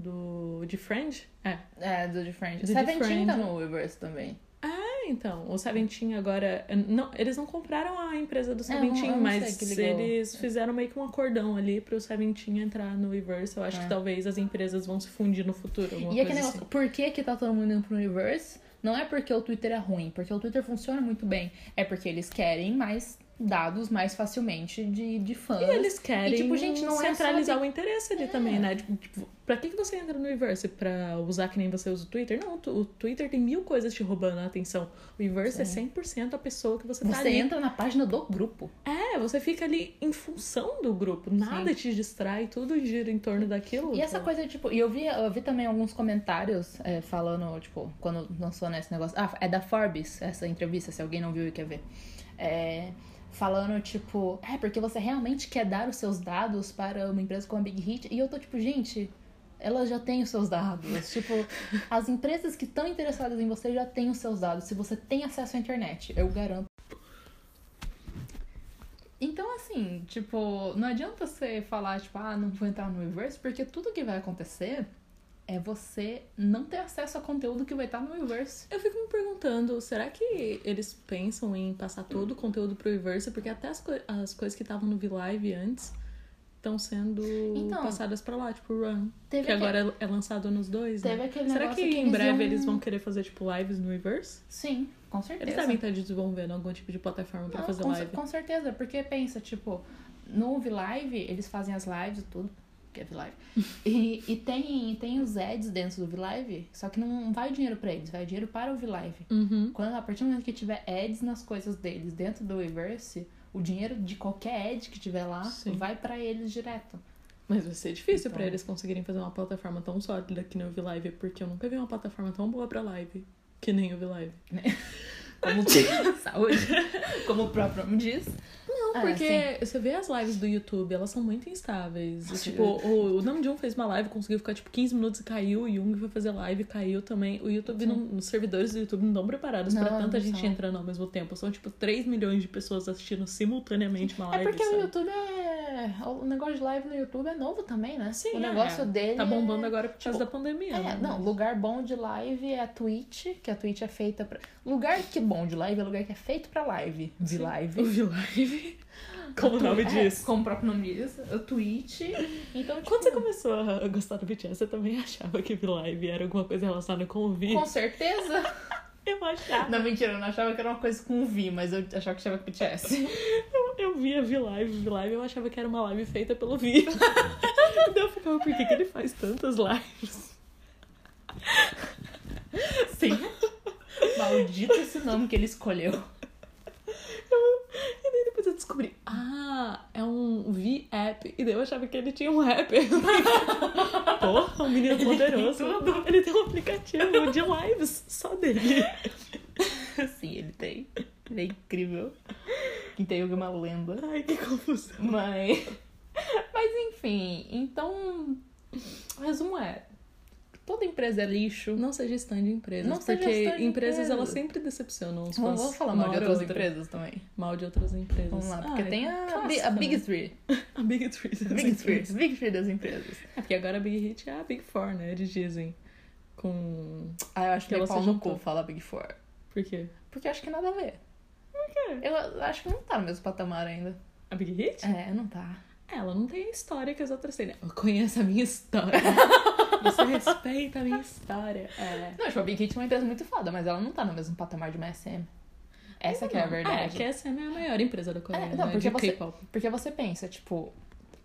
B: Do. de Friend? É.
A: É, do The Friend.
B: Do
A: Seventeen tá no Weverse também.
B: É, então, o Seventeen agora. Não, eles não compraram a empresa do
A: É,
B: Seventeen, mas eles fizeram meio que um acordão ali pro Seventeen entrar no Weverse. Eu acho
A: É.
B: que talvez as empresas vão se fundir no futuro.
A: E aquele
B: coisa
A: negócio, por que que tá todo mundo indo pro Universe? Não é porque o Twitter é ruim, porque o Twitter funciona muito bem. É porque eles querem mais dados mais facilmente de, de fãs.
B: E eles querem
A: tipo, gente, não é
B: centralizar
A: só
B: o interesse ali também, né? Tipo, tipo, pra que, que você entra no Reverse? Pra usar que nem você usa o Twitter? Não, o Twitter tem mil coisas te roubando a atenção. O Reverse é 100% a pessoa que você, tá
A: Você
B: ali.
A: entra na página do grupo.
B: É, você fica ali em função do grupo. Nada te distrai, tudo gira em torno daquilo.
A: E essa
B: sabe?
A: coisa, tipo, e eu vi, eu vi também alguns comentários é, falando, tipo, quando lançou nesse negócio. Ah, é da Forbes essa entrevista, se alguém não viu e quer ver. É, falando, tipo, é porque você realmente quer dar os seus dados para uma empresa como a Big Hit. E eu tô, tipo, gente. Ela já tem os seus dados. tipo, as empresas que estão interessadas em você já têm os seus dados. Se você tem acesso à internet, eu garanto. Então, assim, tipo, não adianta você falar, tipo, ah, não vou entrar no Reverse, porque tudo que vai acontecer é você não ter acesso a conteúdo que vai estar no Reverse.
B: Eu fico me perguntando, será que eles pensam em passar todo o conteúdo pro Reverse? Porque até as, coi- as coisas que estavam no V-Live antes estão sendo
A: Então,
B: passadas pra lá, tipo Run. Que agora é lançado nos dois,
A: Teve
B: né?
A: aquele
B: Será que,
A: que
B: em breve
A: iam-
B: eles vão querer fazer, tipo, lives no Reverse?
A: Sim, com certeza.
B: Eles devem estar desenvolvendo algum tipo de plataforma pra
A: Não,
B: fazer
A: com,
B: live.
A: com certeza, porque pensa, tipo, no V-Live, eles fazem as lives e tudo, que é V-Live. e e tem, tem os ads dentro do V-Live, só que não vai dinheiro pra eles, vai dinheiro para o V-Live.
B: Uhum.
A: Quando, a partir do momento que tiver ads nas coisas deles dentro do Reverse, o dinheiro de qualquer ad que tiver lá
B: Sim.
A: vai pra eles direto.
B: Mas vai ser difícil
A: Então.
B: pra eles conseguirem fazer uma plataforma tão sólida que nem o V-Live, porque eu nunca vi uma plataforma tão boa pra live que nem o V-Live.
A: Como saúde, como o próprio nome diz.
B: Não,
A: Ah,
B: porque você vê as lives do YouTube, elas são muito instáveis.
A: Nossa,
B: tipo, o, o Namjoon fez uma live, conseguiu ficar tipo 15 minutos e caiu. O Jung foi fazer live e caiu também. O YouTube, não, os servidores do YouTube não estão preparados pra
A: Não,
B: tanta gente
A: são.
B: entrando ao mesmo tempo. São tipo 3 milhões de pessoas assistindo simultaneamente uma
A: É
B: live.
A: porque o
B: sabe?
A: YouTube é, o negócio de live no YouTube é novo também, né?
B: Sim,
A: o
B: é.
A: negócio dele.
B: Tá bombando
A: é...
B: agora por causa
A: tipo,
B: da pandemia.
A: É,
B: né?
A: não, lugar bom de live é a Twitch, que a Twitch é feita pra. Lugar que é bom de live é lugar que é feito pra live. De live.
B: O V-Live. Como o nome
A: É,
B: diz.
A: Como o próprio nome diz, o Twitch. Então, tipo,
B: Quando você começou a gostar do BTS, você também achava que V-Live era alguma coisa relacionada com o V?
A: com certeza.
B: Eu achava.
A: Não, mentira, eu não achava que era uma coisa com V, mas eu achava que que BTS.
B: Eu, eu via V-Live, V-Live, eu achava que era uma live feita pelo V. então eu ficava, por que, que ele faz tantas lives?
A: Sim. Maldito esse nome que ele escolheu.
B: E daí depois eu descobri, ah, é um V-App. E daí eu achava que ele tinha um app. Porra, um menino poderoso. Ele tem um aplicativo de lives só dele.
A: Sim, ele tem. Ele é incrível. Quem tem alguma lenda.
B: Ai, que confusão.
A: Mas. Mas enfim, então. O resumo é. Toda empresa é lixo.
B: Não seja stand de empresas,
A: Não
B: porque empresas
A: empresas.
B: elas sempre decepcionam os fãs.
A: vamos falar
B: uma
A: mal de outras
B: outra.
A: empresas também.
B: Mal de outras empresas.
A: Vamos lá, porque
B: Ah,
A: tem a, a Big
B: né?
A: Three.
B: A Big Three. das
A: Big Three. Big Three das empresas.
B: É porque agora a Big Hit é a Big Four, né? Eles dizem. Com.
A: Ah, eu acho que
B: Que
A: é
B: ela se
A: no
B: juntou.
A: cu falar Big Four.
B: Por quê?
A: Porque acho que nada a ver.
B: Por quê?
A: Eu acho que não tá no mesmo patamar ainda.
B: A Big Hit?
A: É, não tá.
B: Ela não tem a história que as outras têm. né? Eu conheço a minha história. Você respeita a minha história. É.
A: Não, tipo, a Big Hit é uma empresa muito foda, mas ela não tá no mesmo patamar de uma SM. Essa que é a verdade.
B: É, que essa é a maior empresa da Coreia,
A: É, não,
B: né?
A: porque você-. Porque você pensa, tipo,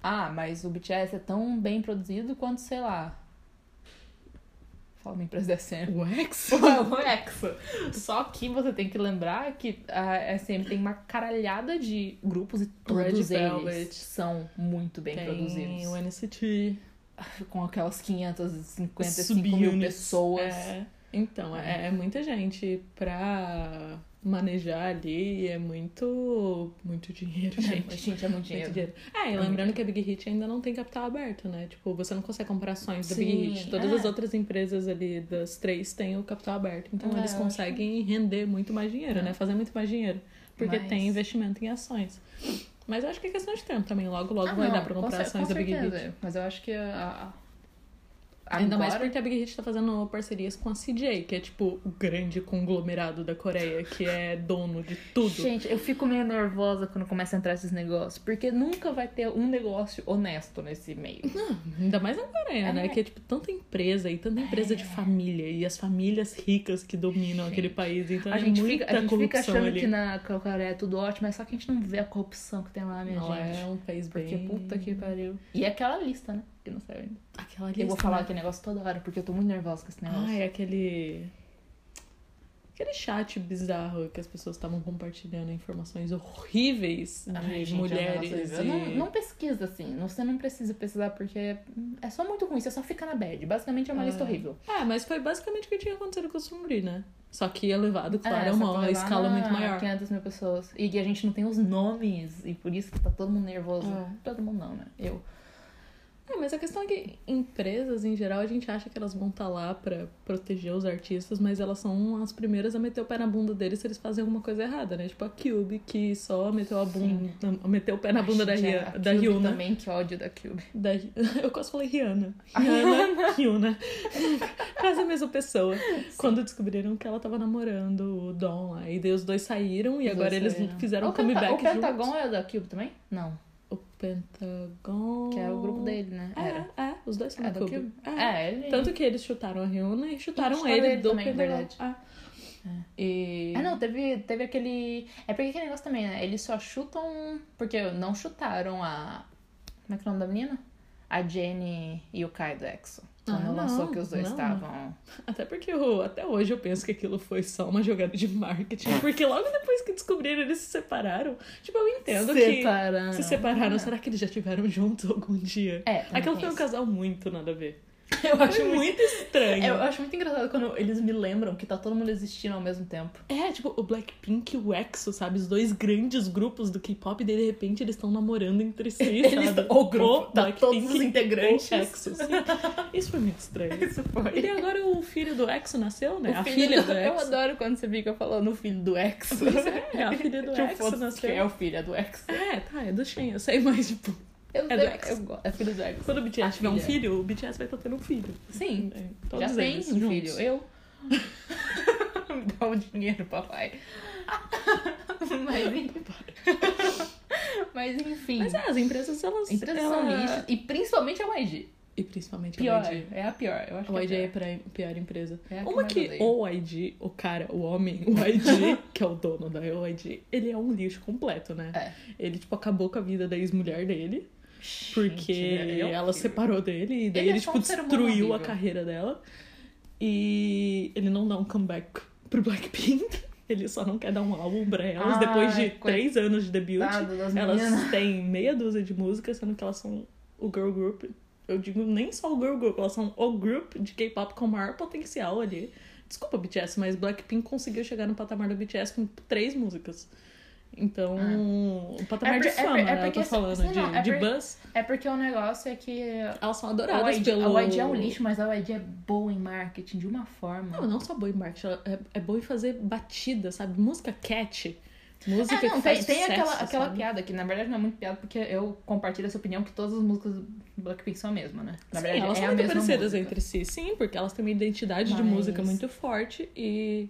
A: ah, mas o BTS é tão bem produzido quanto, sei lá. Fala uma empresa da SM.
B: O X?
A: o EXO. Só que você tem que lembrar que a SM tem uma caralhada de grupos e todos eles são muito bem
B: Tem
A: produzidos.
B: o NCT.
A: Com aquelas 555 mil pessoas.
B: É. Então, é, é muita gente pra manejar ali. É muito, muito dinheiro, gente.
A: Gente, gente, é muito dinheiro.
B: Muito dinheiro. É, e
A: É
B: lembrando que a Big Hit ainda não tem capital aberto, né? Tipo, você não consegue comprar ações da
A: Sim,
B: Big Hit. Todas
A: é.
B: as outras empresas ali das três têm o capital aberto. Então
A: É,
B: eles conseguem render muito mais dinheiro,
A: É.
B: né? Fazer muito mais dinheiro. Porque
A: Mas-
B: tem investimento em ações. Mas eu acho que é questão de tempo também. Logo, logo
A: Ah,
B: vai
A: não,
B: dar pra
A: com
B: comprar ações da Big. Hit.
A: Mas eu acho que a, a-
B: Ainda mais
A: agora-
B: porque a Big Hit tá fazendo parcerias com a CJ, que é tipo o grande conglomerado da Coreia, que é dono de tudo.
A: Gente, eu fico meio nervosa quando começa a entrar esses negócios, porque nunca vai ter um negócio honesto nesse meio.
B: Ainda mais na Coreia,
A: É.
B: né? Que é tipo tanta empresa e tanta empresa de família e as famílias ricas que dominam
A: Gente,
B: aquele país. Então
A: a
B: é
A: gente
B: muita
A: fica, a gente fica achando
B: ali.
A: que na Coreia é tudo ótimo, mas só que a gente não vê a corrupção que tem lá, minha
B: Não,
A: gente.
B: é um país
A: Porque
B: bem...
A: puta que pariu. E é aquela lista, né? Que não saiu ainda.
B: Aquela
A: Eu vou
B: lista,
A: falar
B: né?
A: aquele negócio toda hora, porque eu tô muito nervosa com esse negócio.
B: Ai, aquele... Aquele chat bizarro que as pessoas estavam compartilhando informações horríveis de
A: Ai, gente, é
B: mulheres e...
A: Não, não pesquisa assim, você não precisa pesquisar porque é só muito ruim, você só fica na bad. Basicamente é uma
B: É.
A: lista horrível.
B: É, mas foi basicamente o que tinha acontecido com o Sumri, né? Só que elevado, claro, é,
A: que
B: uma escala muito maior.
A: 500 mil pessoas. E a gente não tem os nomes, e por isso que tá todo mundo nervoso.
B: É.
A: Todo mundo não, né? Eu.
B: É, mas a questão é que empresas, em geral, a gente acha que elas vão estar lá pra proteger os artistas, mas elas são as primeiras a meter o pé na bunda deles se eles fazem alguma coisa errada, né? Tipo a Cube, que só meteu a bunda, meteu o pé na bunda da, Ria,
A: a
B: da
A: Cube também, que ódio da Cube.
B: Da, eu quase falei Rihanna. Rihanna, Ryuna. Quase a mesma pessoa. Quando descobriram que ela tava namorando o Dom lá. E daí os dois saíram e
A: Os
B: agora eles
A: saíram.
B: fizeram
A: o
B: um comeback
A: O Pentagon
B: juntos.
A: é da Cube também? Não.
B: Pentagon...
A: Que era o grupo dele, né? Era.
B: É, é, os dois são
A: É
B: da Cube.
A: Cube?
B: É.
A: É, ele.
B: Tanto que eles chutaram a Ryuna e chutaram
A: chutaram
B: ele,
A: ele
B: do
A: também,
B: Pentagon.
A: verdade.
B: Ah. E...
A: Ah, não, teve, teve aquele. É porque aquele negócio também, né? Eles só chutam. Porque não chutaram a. Como é que é o nome da menina? A Jenny e o Kai do EXO. Quando
B: Ah,
A: lançou que os dois
B: não.
A: estavam.
B: Até porque eu, até hoje eu penso que aquilo foi só uma jogada de marketing. Porque logo depois que descobriram, eles se separaram. Tipo, eu entendo
A: Separaram.
B: que se separaram. Será que eles já tiveram juntos algum dia?
A: É,
B: Aquilo foi um casal muito nada a ver.
A: Eu acho muito.
B: muito estranho.
A: Eu acho muito engraçado quando eles me lembram que tá todo mundo existindo ao mesmo tempo.
B: É, tipo, o Blackpink e o EXO, sabe? Os dois grandes grupos do K-pop, e daí, de repente eles estão namorando entre si,
A: Eles,
B: sabe?
A: o grupo, tá
B: Blackpink
A: todos os integrantes.
B: o EXO, sim. Isso foi muito estranho.
A: Isso foi.
B: E agora o filho do EXO nasceu, né?
A: O
B: a filha
A: do-
B: do
A: Eu
B: EXO.
A: adoro quando você fica falando filho do ex.
B: Pois é, a filha do
A: tipo,
B: EXO nasceu.
A: quem é o filho é do ex.
B: É, tá, é do Shen, eu sei, mas tipo.
A: Eu,
B: É do X.
A: eu go- é filho do X.
B: Quando o BTS
A: A
B: tiver um
A: filha.
B: filho, o BTS vai estar tendo um filho.
A: Sim,
B: É,
A: já tem um
B: juntos.
A: filho. Eu. Me dá o dinheiro, papai. Mas, en- Mas enfim.
B: Mas é, as empresas, elas...
A: Empresas
B: ela-
A: são lixo. E principalmente a YG.
B: E principalmente
A: Pior.
B: a YG.
A: É a pior. Eu acho
B: A
A: que
B: YG
A: é
B: é
A: a pior.
B: a pior empresa.
A: É a que
B: Uma que
A: odeio.
B: o YG, o cara, o homem, o YG, que é o dono da YG, ele é um lixo completo, né?
A: É.
B: Ele, tipo, acabou com a vida da ex-mulher dele, porque
A: Gente, é
B: ela
A: horrível.
B: separou dele e daí
A: Ele é
B: ele,
A: só
B: tipo,
A: um
B: destruiu a carreira dela. E ele não dá um comeback pro Blackpink. Ele só não quer dar um álbum pra elas
A: Ai,
B: depois de três anos de debut.
A: das
B: Elas
A: meninas.
B: têm meia dúzia de músicas, sendo que elas são o girl group. Eu digo nem só o girl group, elas são o group de K-pop com maior potencial ali. Desculpa, BTS, mas Blackpink conseguiu chegar no patamar do BTS com três músicas. Então, o patamar
A: É
B: de
A: por- é
B: fama,
A: por- é
B: né? Eu tô falando de,
A: não, é
B: de
A: por-
B: buzz.
A: É porque o negócio é que
B: Elas são
A: a
B: adoradas
A: YG,
B: pelo...
A: a YG é um lixo, mas a YG é boa em marketing de uma forma.
B: Não, não só boa em marketing, ela é, é boa em fazer batida, sabe? Música catchy. Música
A: É, não,
B: que
A: tem,
B: faz
A: tem
B: sucesso,
A: aquela, aquela piada que na verdade não é muito piada, porque eu compartilho essa opinião que todas as músicas do Blackpink são a mesma, né? Na
B: Sim,
A: verdade,
B: elas
A: é
B: são
A: a
B: muito parecidas
A: música.
B: entre si, sim, porque elas têm uma identidade de
A: Mas-
B: música muito forte e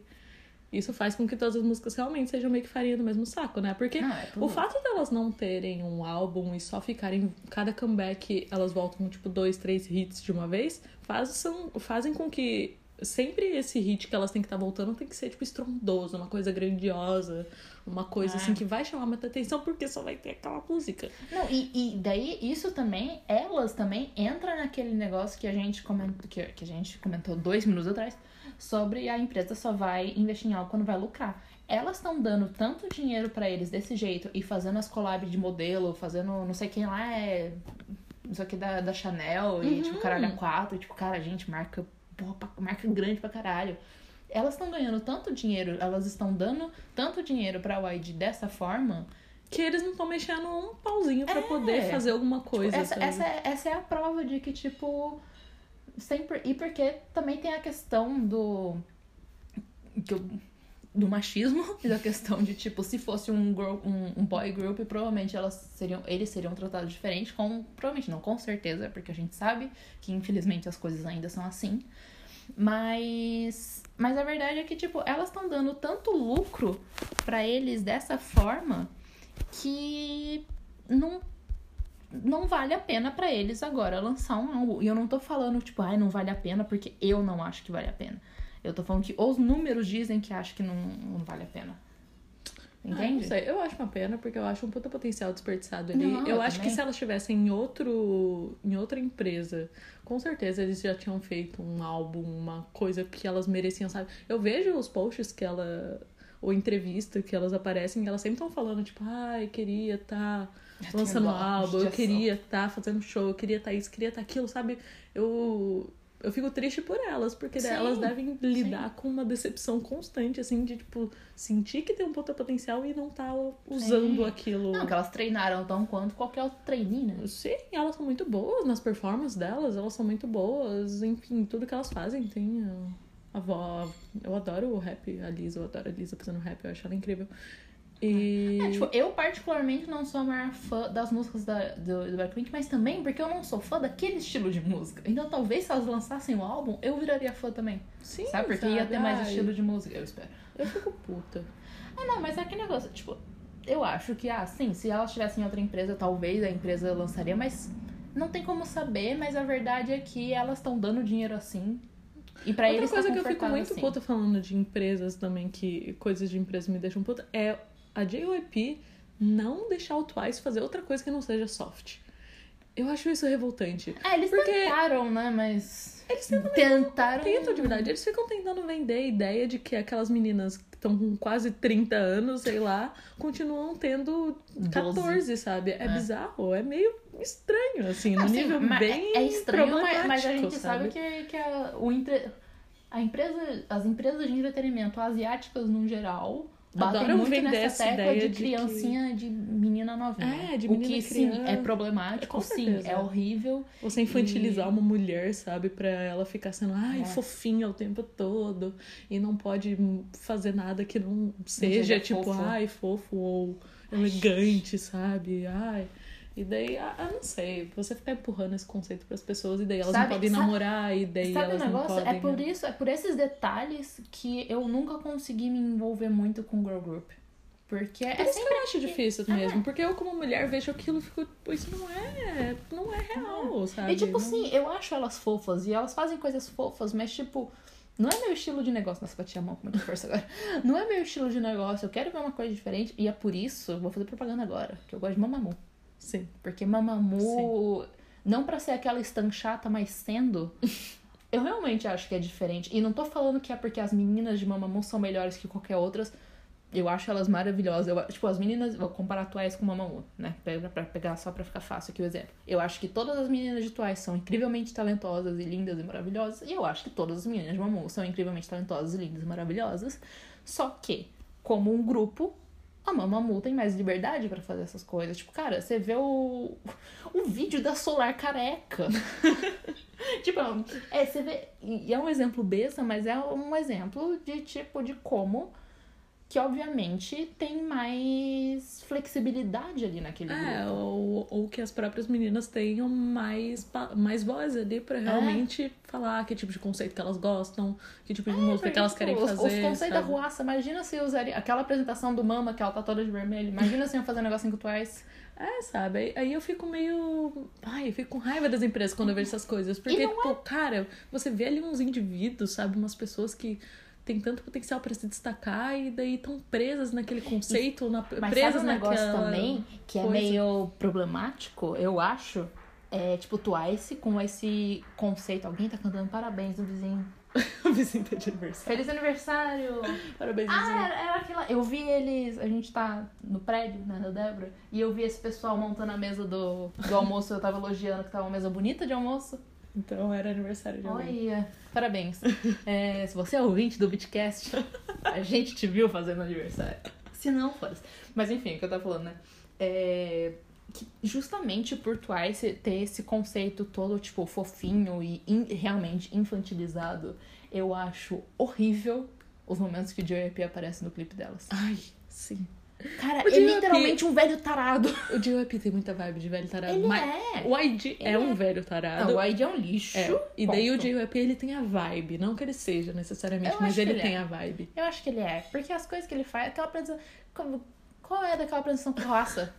B: isso faz com que todas as músicas realmente sejam meio que farinha do mesmo saco, né? Porque
A: Não, é
B: o fato delas não terem um álbum e só ficarem. Cada comeback elas voltam com tipo dois, três hits de uma vez, faz, são, fazem com que sempre esse hit que elas têm que estar voltando tem que ser tipo estrondoso, uma coisa grandiosa, uma coisa
A: Ah.
B: assim que vai chamar muita atenção porque só vai ter aquela música.
A: Não, e, e daí isso também, elas também entram naquele negócio que a gente comentou, que, que a gente comentou dois minutos atrás, sobre a empresa só vai investir em algo quando vai lucrar. Elas estão dando tanto dinheiro pra eles desse jeito e fazendo as collabs de modelo, fazendo não sei quem lá é. Não sei o que da, da Chanel e
B: Uhum.
A: tipo, caralho, a quatro, tipo, cara, gente, marca, porra, marca grande pra caralho. Elas estão ganhando tanto dinheiro, elas estão dando tanto dinheiro pra YG dessa forma
B: Que eles não estão mexendo um pauzinho pra
A: É.
B: poder fazer alguma coisa.
A: essa,
B: sabe?
A: essa, é, essa é a prova de que, tipo. Sempre. E porque também tem a questão do. do machismo e da questão de, tipo, se fosse um, girl, um, um boy group, provavelmente elas seriam, eles seriam tratados diferente, com. Provavelmente não, com certeza, porque a gente sabe que infelizmente as coisas ainda são assim. Mas. Mas a verdade é que, tipo, elas estão dando tanto lucro pra eles dessa forma que não não vale a pena pra eles agora lançar um álbum. E eu não tô falando, tipo, ai, não vale a pena porque eu não acho que vale a pena. Eu tô falando que os números dizem que acham que não, não vale a pena.
B: Ah, não
A: Entende?
B: sei, eu acho uma pena, porque eu acho um puta potencial desperdiçado ali.
A: Não,
B: eu
A: eu
B: acho que se elas estivessem em outro. em outra empresa, com certeza eles já tinham feito um álbum, uma coisa que elas mereciam, sabe? Eu vejo os posts que ela. ou entrevista que elas aparecem, elas sempre estão falando, tipo, ai, queria estar
A: tenho
B: lançando um álbum, eu queria estar fazendo show, eu queria estar isso, queria estar aquilo, sabe? Eu. Eu fico triste por elas, porque
A: Sim,
B: elas devem lidar com uma decepção constante, assim, de, tipo, sentir que tem um puta potencial e não tá usando
A: Sim.
B: aquilo.
A: Não, que elas treinaram tão quanto qualquer outro trainee, né?
B: Sim, elas são muito boas nas performances delas, elas são muito boas, enfim, tudo que elas fazem tem a, a voz. Eu adoro o rap, a Lisa, eu adoro a Lisa fazendo rap, eu acho ela incrível. E.
A: É, tipo, eu particularmente não sou a maior fã das músicas da, do, do Blackpink, mas também porque eu não sou fã daquele estilo de música. Então talvez se elas lançassem o álbum, eu viraria fã também.
B: Sim,
A: sabe? Porque ia ter mais
B: Ai,
A: estilo de música, eu espero.
B: Eu fico puta.
A: Ah, não, mas é que negócio, tipo, eu acho que, ah, sim, se elas estivessem em outra empresa, talvez a empresa lançaria, mas não tem como saber, mas a verdade é que elas estão dando dinheiro assim. E pra
B: Outra
A: eles
B: coisa
A: tá
B: que eu fico muito
A: assim.
B: puta falando de empresas também, que coisas de empresas me deixam puta, é a JYP não deixar o Twice fazer outra coisa que não seja soft. Eu acho isso revoltante.
A: É, eles
B: Porque-
A: tentaram, né, mas...
B: Eles tentam
A: tentaram...
B: Tentam de verdade. Eles ficam tentando vender a ideia de que aquelas meninas que estão com quase 30 anos, sei lá, continuam tendo 14, sabe? É,
A: É.
B: bizarro, é meio estranho, assim, no
A: sim,
B: nível
A: mas
B: bem
A: é estranho, mas, mas a gente
B: problemático,
A: sabe, que, que a, o entre... a empresa, as empresas de entretenimento asiáticas no geral batem
B: Adoram
A: muito
B: vender
A: nessa
B: essa
A: tecla
B: ideia
A: de
B: de que-
A: criancinha de menina novinha.
B: É, de
A: o
B: menina
A: que sim é problemático,
B: Com
A: sim, é horrível.
B: Você infantilizar uma mulher, sabe? Pra ela ficar sendo, ai,
A: É.
B: fofinha o tempo todo. E não pode fazer nada que não seja,
A: seja
B: tipo,
A: fofo.
B: ai, fofo ou elegante, sabe? Ai. E daí, ah, eu não sei, você ficar empurrando esse conceito pras pessoas e daí elas
A: Sabe-
B: não podem
A: sabe-
B: namorar e daí
A: Sabe o
B: elas não
A: negócio?
B: podem.
A: é por
B: né?
A: isso, é por esses detalhes que eu nunca consegui me envolver muito com girl group. Porque é
B: Por isso que eu acho difícil
A: É.
B: mesmo, porque eu como mulher vejo aquilo e fico, "Pô, isso não é, não é real, sabe?
A: E tipo
B: Não-
A: assim, eu acho elas fofas e elas fazem coisas fofas, mas tipo, não é meu estilo de negócio. Nossa, bati a mão com muita força agora. Não é meu estilo de negócio, eu quero ver uma coisa diferente. E é por isso, vou fazer propaganda agora, que eu gosto de Mamamoo.
B: Sim.
A: Porque Mamamoo, não pra ser aquela stan chata, mas sendo, eu realmente acho que é diferente. E não tô falando que é porque as meninas de Mamamoo são melhores que qualquer outras. Eu acho elas maravilhosas. Eu, tipo, as meninas, vou comparar Twice com Mamamoo, né? Pega pra pegar só pra ficar fácil aqui o exemplo. Eu acho que todas as meninas de Twice são incrivelmente talentosas e lindas e maravilhosas. E eu acho que todas as meninas de Mamamoo são incrivelmente talentosas e lindas e maravilhosas. Só que, como um grupo, a Mamamoo tem mais liberdade pra fazer essas coisas. Tipo, cara, você vê o, o vídeo da Solar careca. tipo, é, você vê. E é um exemplo besta, mas é um exemplo de tipo de como que obviamente tem mais flexibilidade ali naquele
B: É,
A: grupo.
B: ou, ou que as próprias meninas tenham mais, mais voz ali
A: É.
B: pra realmente falar que tipo de conceito que elas gostam, que tipo de música que elas
A: Porque,
B: querem
A: tipo, os-
B: fazer.
A: Os conceitos da ruaça, imagina se usaria aquela apresentação do Mama, que ela tá toda de vermelho. Imagina se iam fazer um negocinho com o Twice.
B: É, sabe? Aí, aí eu fico meio. Ai, eu fico com raiva das empresas quando eu vejo essas coisas. Porque,
A: não é
B: cara, você vê ali uns indivíduos, sabe? Umas pessoas que têm tanto potencial pra se destacar e daí estão presas naquele conceito, na,
A: Mas
B: presas
A: sabe um negócio também que é
B: coisa.
A: meio problemático, eu acho? É tipo Twice com esse conceito. Alguém tá cantando parabéns no vizinho.
B: o vizinho tá de aniversário.
A: Feliz aniversário!
B: Parabéns,
A: Ah,
B: vizinho.
A: era, era aquela. Eu vi eles. A gente tá no prédio, né, da Débora. E eu vi esse pessoal montando a mesa do, do almoço. Eu tava elogiando que tava uma mesa bonita de almoço.
B: Então era aniversário de alguém.
A: Olha, parabéns. É, se você é ouvinte do Bitcast, a gente te viu fazendo aniversário. Se não, foda-se. Mas enfim, o que eu tava falando, né? É, que justamente por Twice ter esse conceito todo, tipo, fofinho e in- realmente infantilizado, eu acho horrível os momentos que o J.Y.P. aparece no clipe delas.
B: Ai, sim.
A: Cara,
B: O
A: é literalmente um velho tarado.
B: O J.Y.P. tem muita vibe de velho tarado.
A: Ele
B: mas
A: é.
B: O ID é
A: Ele
B: um
A: é.
B: velho tarado.
A: Não, o ID é um lixo.
B: É, e daí o. J.Y.P. ele tem a vibe, não que ele seja necessariamente,
A: Eu
B: mas
A: que
B: ele,
A: ele
B: tem
A: é.
B: a vibe.
A: Eu acho que ele é. Porque as coisas que ele faz, aquela como- Qual é daquela apresentação com raça?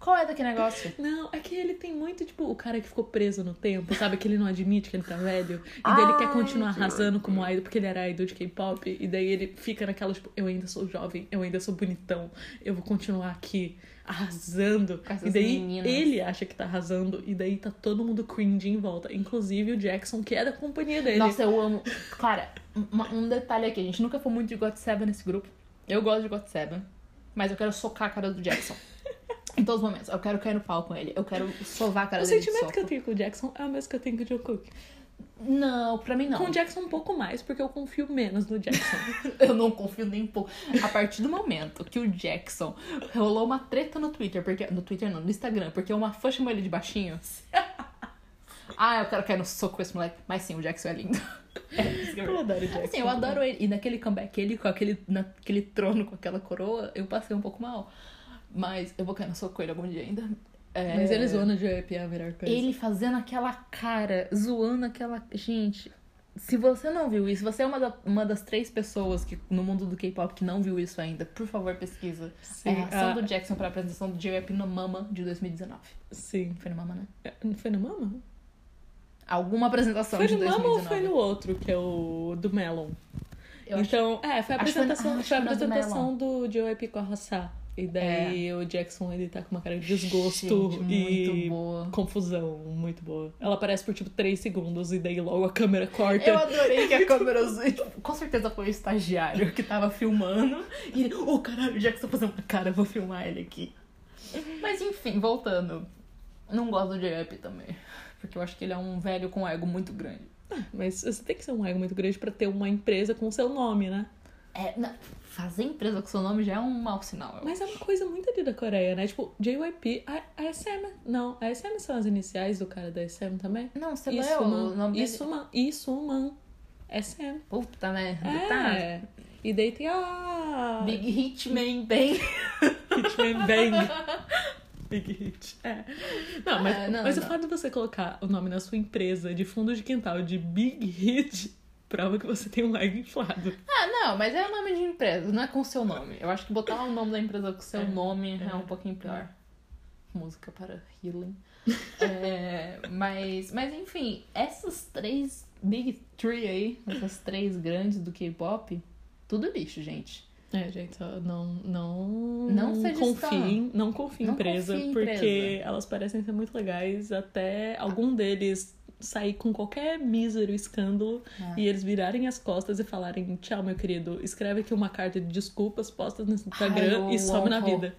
A: Qual é daquele negócio?
B: Não, é que ele tem muito, tipo, o cara que ficou preso no tempo, sabe? Que ele não admite que ele tá velho. E daí ele quer continuar arrasando como idol, porque ele era idol de K-pop. E daí ele fica naquela, tipo, eu ainda sou jovem, eu ainda sou bonitão, eu vou continuar aqui arrasando. E daí
A: meninas.
B: ele acha que tá arrasando, e daí tá todo mundo cringe em volta. Inclusive o Jackson, que é da companhia dele.
A: Nossa, eu amo. Cara, um detalhe aqui, a gente nunca foi muito de God Seven nesse grupo. Eu gosto de God Seven, mas eu quero socar a cara do Jackson. Em todos os momentos. Eu quero cair no pau com ele. Eu quero sovar a cara
B: o
A: dele. de
B: sentimento que eu tenho com o Jackson é o mesmo que eu tenho com o Jungkook.
A: Não, pra mim não.
B: Com o Jackson um pouco mais, porque eu confio menos no Jackson.
A: Eu não confio nem um pouco. A partir do momento que o Jackson rolou uma treta no Twitter, porque. No Twitter não, no Instagram, porque uma fã chamou ele de baixinho. ah, eu quero cair no soco com esse moleque. Mas sim, o Jackson é lindo. É eu
B: eu adoro o Jackson.
A: Assim, eu adoro ele. E naquele comeback, ele com aquele, naquele trono, com aquela coroa, eu passei um pouco mal. Mas eu vou cair soco com ele algum dia ainda. É,
B: Mas ele zoando o JYP é a melhor coisa.
A: Ele fazendo aquela cara, zoando aquela. Gente, se você não viu isso, você é uma, da- uma das três pessoas que, no mundo do K-pop que não viu isso ainda, por favor, pesquisa.
B: Sim,
A: é a ação
B: a-
A: do Jackson pra apresentação do JYP no Mama de 2019.
B: Sim.
A: Foi no Mama, né?
B: É, Não foi no Mama?
A: Alguma apresentação
B: Foi
A: de
B: no Mama
A: 2019.
B: ou foi no outro, que é o do Melon?
A: Eu acho-
B: então, é, foi a
A: acho que foi-
B: apresentação,
A: ah, acho
B: foi a
A: foi na do
B: apresentação do JYP com a Rossá. E daí o Jackson, ele tá com uma cara de desgosto
A: Gente,
B: e confusão, muito boa. Ela aparece por, tipo, 3 segundos e daí logo a câmera corta.
A: Eu adorei que a câmera. com certeza foi o estagiário que tava filmando. E ele, ô caralho, o Jackson tá fazendo uma cara, eu vou filmar ele aqui. Mas enfim, voltando. Não gosto do JYP também. Porque eu acho que ele é um velho com ego muito grande.
B: Mas você tem que ser um ego muito grande pra ter uma empresa com o seu nome, né?
A: É, na- fazer empresa com seu nome já é um mau sinal.
B: Mas é
A: acho.
B: uma coisa muito ali da Coreia, né? Tipo, JYP, a, a SM. Não, a SM são as iniciais do cara da SM também?
A: Não, você leu o nome dele?
B: Isuman. Isuman. SM.
A: Puta merda. Tá.
B: É. E daí tem a...
A: Big Hitman Bang.
B: Hitman Bang. Big Hit. É. Não, mas,
A: Ah, não,
B: mas o
A: não.
B: fato de você colocar o nome na sua empresa de fundo de quintal de Big Hit prova que você tem um ego inflado.
A: Ah, não, mas é o nome de empresa, não é com o seu nome. Eu acho que botar o nome da empresa com o seu
B: É,
A: nome é,
B: é,
A: um pouquinho pior. Música para healing. É, mas, mas enfim, essas três Big Three aí, essas três grandes do K-pop, tudo lixo, gente.
B: É, gente, só não não
A: Não seja
B: confiem, não confiem em
A: Não
B: empresa,
A: confie em
B: porque
A: empresa.
B: elas parecem ser muito legais até algum deles sair com qualquer mísero escândalo
A: É.
B: e eles virarem as costas e falarem tchau, meu querido, escreve aqui uma carta de desculpas, posta no Instagram
A: Ai,
B: e some na vida.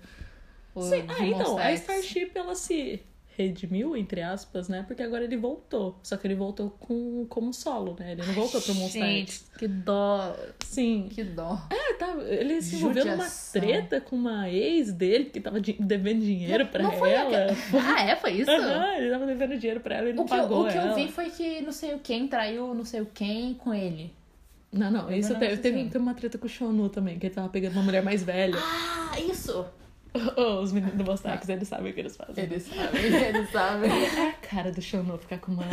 B: Sim, ah, então, a. Starship, ela se redimiu, entre aspas, né? Porque agora ele voltou. Só que ele voltou com, como solo, né? Ele não voltou pro Monster
A: Gente, que dó.
B: Sim.
A: Que dó.
B: É, tá, ele se envolveu numa treta com uma ex dele que tava di- devendo dinheiro pra
A: não foi
B: ela.
A: Ah, é? Foi isso?
B: Aham, ele tava devendo dinheiro pra ela e não
A: O que, eu,
B: pagou
A: o que eu
B: ela.
A: vi foi que não sei o quem traiu não sei o quem com ele.
B: Não, não,
A: Eu
B: isso
A: não
B: teve, teve, teve uma treta com o Shonu também, que ele tava pegando uma mulher mais velha.
A: Ah, isso!
B: Os meninos do Mostax, eles sabem o que eles fazem.
A: Eles sabem, eles sabem.
B: É a cara do Shonu ficar com uma,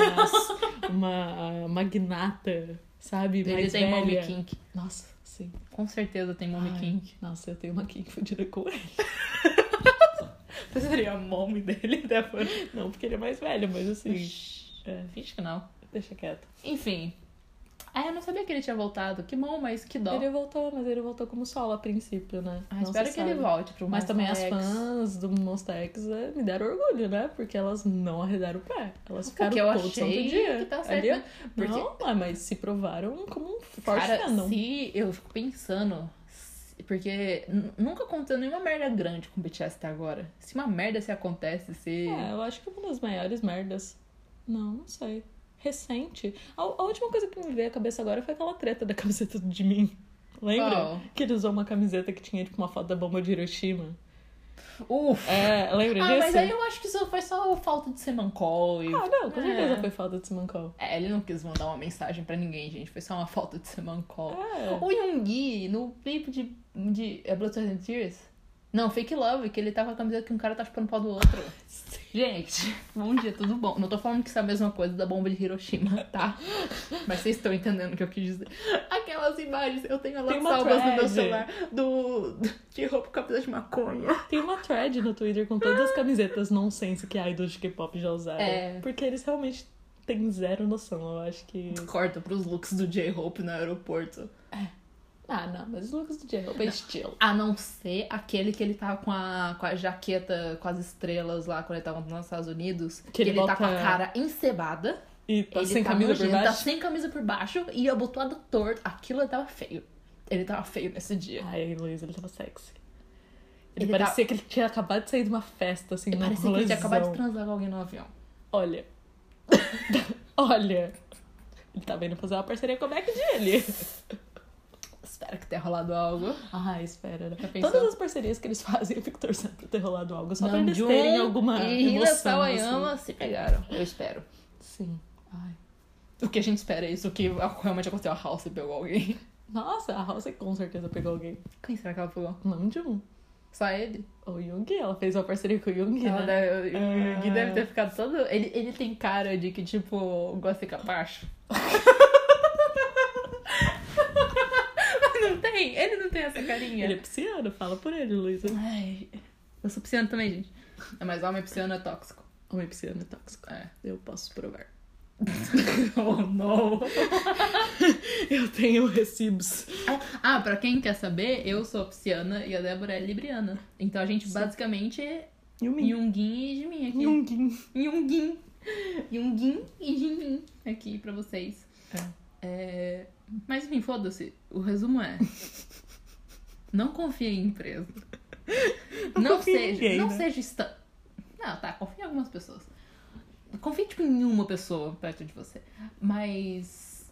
B: uma magnata, sabe?
A: Ele
B: mais
A: tem
B: velha.
A: mommy kink.
B: Nossa, sim.
A: Com certeza tem mommy
B: Ai,
A: kink.
B: Nossa, eu tenho uma kink fodida com ele. Você seria a mommy dele, né? Não, porque ele é mais velho, mas assim. É,
A: Finge que não.
B: deixa quieto.
A: Enfim. Ah, eu não sabia que ele tinha voltado. Que bom, mas que dó.
B: Ele voltou, mas ele voltou como solo a princípio, né?
A: Ah,
B: Não
A: espero que ele
B: sabe.
A: volte pro
B: Mas também as
A: X.
B: fãs do Monster X é, me deram orgulho, né? Porque elas não arredaram o pé. Elas ficaram
A: Porque eu
B: todo
A: achei
B: dia.
A: que tá certo,
B: Ali,
A: né? Porque-
B: Não, mas se provaram como um forte
A: Cara,
B: fandom.
A: se eu fico pensando. Porque nunca aconteceu nenhuma merda grande com o BTS até agora. Se uma merda se acontece, se.
B: É, eu acho que uma das maiores merdas. Não, não sei. Recente. A, a última coisa que me veio à cabeça agora foi aquela treta da camiseta do Jimin. Lembra?
A: Qual?
B: Que ele usou uma camiseta que tinha, tipo, uma foto da bomba de Hiroshima.
A: Uf!
B: É, lembra
A: Ah,
B: disso?
A: mas aí eu acho que isso foi só falta de ser mancol e.
B: Ah, não, com
A: É.
B: certeza foi falta de Simancol.
A: É, ele não quis mandar uma mensagem pra ninguém, gente. Foi só uma falta de ser mancol.
B: É.
A: O Yoongi, no clipe de, de é Blood, Sweat and Tears... Não, Fake Love, que ele tá com a camiseta que um cara tá chupando o pau do outro. Gente, bom dia, tudo bom? Não tô falando que isso é a mesma coisa da bomba de Hiroshima, tá? Mas vocês estão entendendo o que eu quis dizer. Aquelas imagens, eu tenho
B: Tem
A: elas
B: uma
A: salvas no meu
B: thread.
A: celular do, do de roupa com camisa de maconha.
B: Tem uma thread no Twitter com todas as camisetas nonsense que idols de K-pop já usaram.
A: É.
B: Porque eles realmente têm zero noção, eu acho que.
A: Corta pros looks do J-Hope no aeroporto.
B: Ah, não, mas os looks do J-Hope é estilo.
A: A não ser aquele que ele tava com a, com a jaqueta com as estrelas lá quando ele tava nos Estados Unidos. Que,
B: ele
A: ele, tá com a
B: bota-
A: cara encebada.
B: E tá
A: ele
B: sem
A: tá
B: camisa por
A: nojento, Tá
B: baixo.
A: sem camisa por baixo e abotoado torto. Aquilo ele tava feio. Ele tava feio nesse dia.
B: Ai, Luiz, ele tava sexy. Ele,
A: Ele
B: parecia
A: tá-
B: que ele tinha acabado de sair de uma festa, assim, num
A: Parecia que ele tinha acabado de transar com alguém no avião.
B: Olha. Olha. Ele tá vindo fazer uma parceria com a Mac dele.
A: Espero que tenha rolado algo.
B: Ah, espera. Todas as parcerias que eles fazem, eu fico torcendo pra ter rolado algo. Só pra eles
A: Namjoon
B: terem alguma
A: e
B: emoção.
A: Sawayama
B: assim.
A: se pegaram. Eu espero.
B: Sim. Ai.
A: O que a gente espera é isso, o que realmente aconteceu. A House pegou alguém.
B: Nossa, a House com certeza pegou alguém.
A: Quem será que ela pegou?
B: Não de um.
A: Só ele?
B: O Yoongi, ela fez uma parceria com o Yoongi,
A: Ela
B: né?
A: deve, o
B: Ah.
A: Gui deve ter ficado todo. Ele, ele tem cara de que, tipo, gosta de capacho. não tem? Ele não tem essa carinha.
B: Ele é pisciano, fala por ele, Luísa.
A: Ai, eu sou pisciano também, gente. Mas homem pisciano é tóxico.
B: Homem pisciano é tóxico.
A: É.
B: Eu posso provar.
A: oh, não.
B: Eu tenho recibos.
A: Ah, pra quem quer saber, eu sou pisciana e a Débora é libriana. Então a gente basicamente é
B: Yumin.
A: Yungin e Jimin aqui.
B: Yungin.
A: Yungin. Yungin e Jimin aqui pra vocês.
B: É.
A: É, Mas enfim, foda-se. O resumo é. Não confie em empresa.
B: Não
A: Não, seja.
B: ninguém,
A: não
B: né?
A: seja. Esta... Não, tá, confie em algumas pessoas. Confie, tipo, em uma pessoa perto de você. Mas.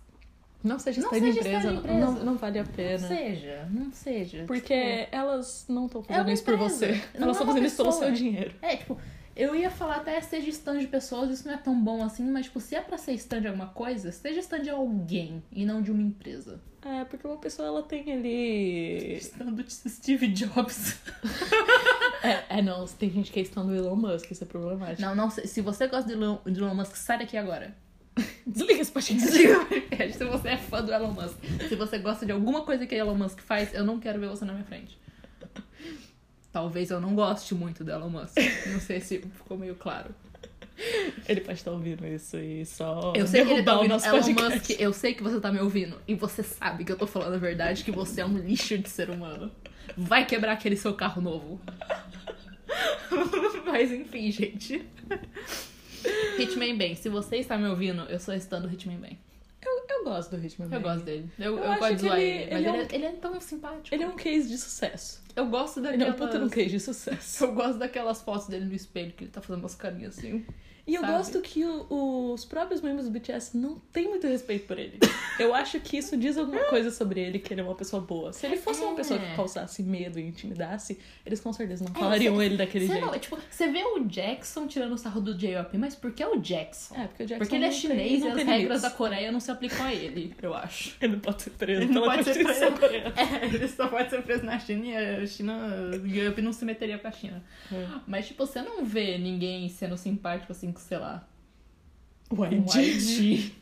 B: Não seja
A: Não
B: estar em
A: seja
B: empresa,
A: empresa.
B: Não, não vale a
A: Não
B: pena.
A: seja, não seja.
B: Porque elas não estão
A: É
B: fazendo
A: uma
B: isso por você.
A: não
B: Elas
A: é
B: estão
A: uma
B: fazendo isso pelo
A: pessoa.
B: seu dinheiro.
A: Tipo, é, tipo, eu ia falar até seja stand de pessoas, isso não é tão bom assim, mas, tipo, se é pra ser stand de alguma coisa, seja stand de alguém e não de uma empresa.
B: É, porque uma pessoa ela tem ali.
A: Stand de Steve Jobs.
B: É, é, não, tem gente que é estão do Elon Musk, isso é problemático.
A: Não, não, se se você gosta de Elon, de Elon Musk, sai daqui agora.
B: Desliga esse podcast.
A: Desliga o podcast se você é fã do Elon Musk. Se você gosta de alguma coisa que Elon Musk faz, eu não quero ver você na minha frente. Talvez eu não goste muito do Elon Musk. Não sei se ficou meio claro.
B: Ele pode estar ouvindo isso e só
A: Eu sei que ele tá
B: derrubar o
A: ouvindo
B: nosso
A: Elon
B: podcast.
A: Musk, eu sei que você tá me ouvindo. E você sabe que eu tô falando a verdade, que você é um lixo de ser humano. Vai quebrar aquele seu carro novo. Mas enfim, gente. Hitman Bem, se você está me ouvindo, eu sou estando Hitman Bem.
B: Eu, eu gosto do Hitman
A: Eu gosto dele. Eu,
B: Eu
A: eu gosto de zoar
B: ele-
A: ele. Mas
B: ele é
A: ele,
B: um-
A: é, ele é tão simpático.
B: Ele é um case de sucesso.
A: Eu gosto
B: Ele é
A: daquelas...
B: um puta de um case de sucesso.
A: Eu gosto daquelas fotos dele no espelho, que ele tá fazendo umas carinhas assim.
B: E eu
A: Sabe?
B: gosto que o- os próprios membros do BTS não têm muito respeito por ele. Eu acho que isso diz alguma coisa sobre ele, que ele é uma pessoa boa. Se ele fosse uma pessoa que
A: É.
B: causasse medo e intimidasse, eles com certeza não falariam
A: cê-
B: ele daquele jeito.
A: não, tipo, você vê o Jackson tirando o sarro do J.O.P., mas por que o Jackson?
B: É, porque o Jackson
A: Porque ele é
B: tem-
A: chinês
B: não
A: e as
B: tem
A: regras
B: limites.
A: da Coreia não se aplicam a ele, eu acho.
B: Ele não pode ser preso
A: Ele não
B: pela
A: pode ser preso.
B: coreana.
A: É, ele só pode ser preso na China e a China. O J.O.P. não se meteria com a China.
B: É.
A: Mas, tipo, você não vê ninguém sendo simpático assim, com, sei lá,
B: O. YG.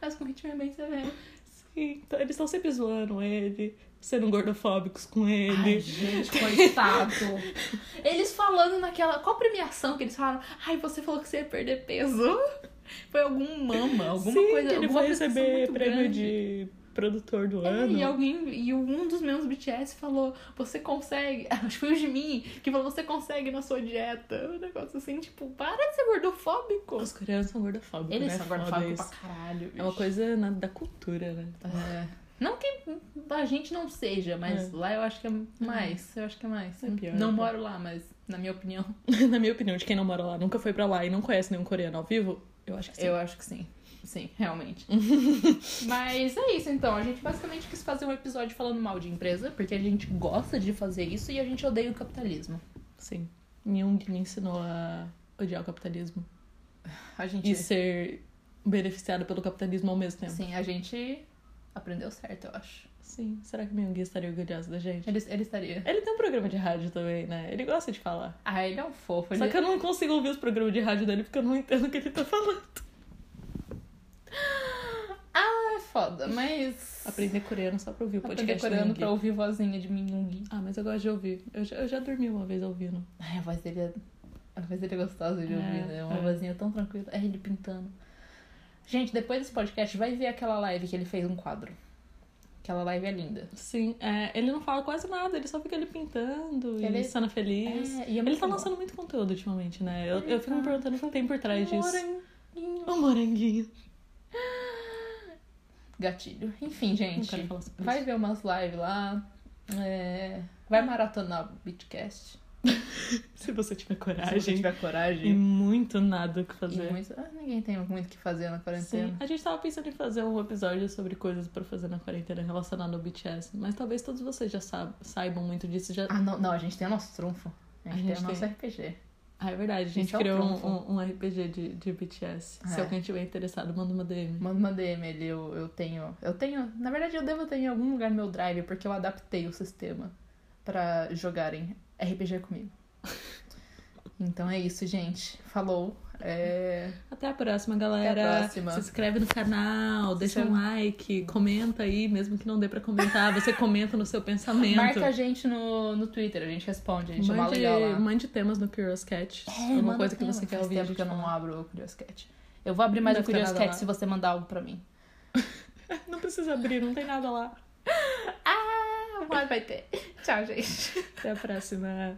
A: Mas com o Hitman bem você vê.
B: Sim, então eles estão sempre zoando ele, sendo gordofóbicos com ele.
A: Ai, gente, coitado. Eles falando naquela. Qual premiação que eles falaram? Ai, você falou que você ia perder peso. Foi algum mama, alguma
B: Sim,
A: coisa.
B: que ele vai receber prêmio
A: grande.
B: de produtor do
A: É,
B: ano.
A: e alguém e um dos do BTS falou, você consegue, acho que foi o Jimin, que falou, você consegue na sua dieta. Um negócio assim, tipo, para de ser gordofóbico.
B: Os coreanos são gordofóbicos,
A: Eles
B: né?
A: são gordofóbicos pra caralho.
B: É uma
A: bicho.
B: coisa na- da cultura, né?
A: É. Não que a gente não seja, mas
B: É.
A: lá eu acho que é mais. Eu acho que é mais.
B: É pior,
A: não
B: né?
A: moro lá, mas na minha opinião,
B: Na minha opinião, de quem não mora lá, nunca foi pra lá e não conhece nenhum coreano ao vivo, eu acho que sim.
A: eu acho que sim. Sim, realmente. mas é isso então. A gente basicamente quis fazer um episódio falando mal de empresa, porque a gente gosta de fazer isso e a gente odeia o capitalismo.
B: Sim. Jung me ensinou a odiar o capitalismo.
A: A gente.
B: E ser beneficiado pelo capitalismo ao mesmo tempo.
A: Sim, a gente aprendeu certo, eu acho.
B: Sim. Será que o estaria orgulhoso da gente?
A: Ele, ele estaria.
B: Ele tem um programa de rádio também, né? Ele gosta de falar.
A: Ah, ele é um fofo.
B: Só
A: ele-
B: que eu não consigo ouvir os programas de rádio dele porque eu não entendo o que ele tá falando.
A: Ah, é foda, mas.
B: Aprender coreano só pra ouvir o
A: Aprender
B: podcast do
A: coreano pra ouvir vozinha de Minhyung.
B: Ah, mas eu gosto de ouvir. Eu já, eu já dormi uma vez ouvindo.
A: Ai, a voz dele é. A voz dele é gostosa de
B: É,
A: ouvir, né? Uma
B: é.
A: vozinha tão tranquila. É ele pintando. Gente, depois desse podcast, vai ver aquela live que ele fez um quadro. Aquela live é linda.
B: Sim, é, ele não fala quase nada, ele só fica ali pintando
A: Ele-
B: e sendo feliz.
A: É, e é
B: ele tá
A: bom.
B: lançando muito conteúdo ultimamente, né? Eu, eu fico me perguntando o que tem por trás disso.
A: Moranguinho.
B: O moranguinho.
A: Gatilho. Enfim, gente. Vai ver umas lives lá. é, Vai maratonar o Beatcast.
B: Se você tiver
A: Se você
B: coragem.
A: tiver
B: E
A: coragem.
B: muito nada o que
A: E
B: fazer.
A: muito... ah, ninguém tem muito o que fazer na quarentena.
B: Sim. A gente tava pensando em fazer um episódio sobre coisas pra fazer na quarentena relacionado ao BTS. Mas talvez todos vocês já saib- saibam muito disso. Já...
A: Ah, não, não, a gente tem o nosso trunfo. A gente,
B: A gente
A: tem o nosso
B: tem.
A: RPG.
B: Ah, é verdade. A gente
A: Gente, é
B: criou um,
A: trunfo.
B: um, um RPG de, de BTS. Se
A: É.
B: alguém tiver interessado, manda uma DM.
A: Manda uma DM ali, eu, eu tenho. Eu tenho. Na verdade, eu devo ter em algum lugar no meu drive, porque eu adaptei o sistema pra jogarem RPG comigo. Então é isso, gente. Falou. É...
B: Até a próxima, galera.
A: próxima.
B: Se inscreve no canal, deixa um like, comenta aí, mesmo que não dê pra comentar. Você comenta no seu pensamento.
A: Marca a gente no, no Twitter, a gente responde, a gente é
B: mande,
A: legal lá.
B: mande temas no Curious Cat.
A: É,
B: alguma coisa que
A: tema.
B: você quer
A: Faz
B: ouvir. a
A: tempo
B: gente
A: que eu não abro o Curious Cat. Eu vou abrir mais
B: Não
A: o Curious Cat
B: lá.
A: se você mandar algo pra mim.
B: Não precisa abrir, não tem nada lá.
A: Ah, mas vai ter. Tchau, gente.
B: Até a próxima.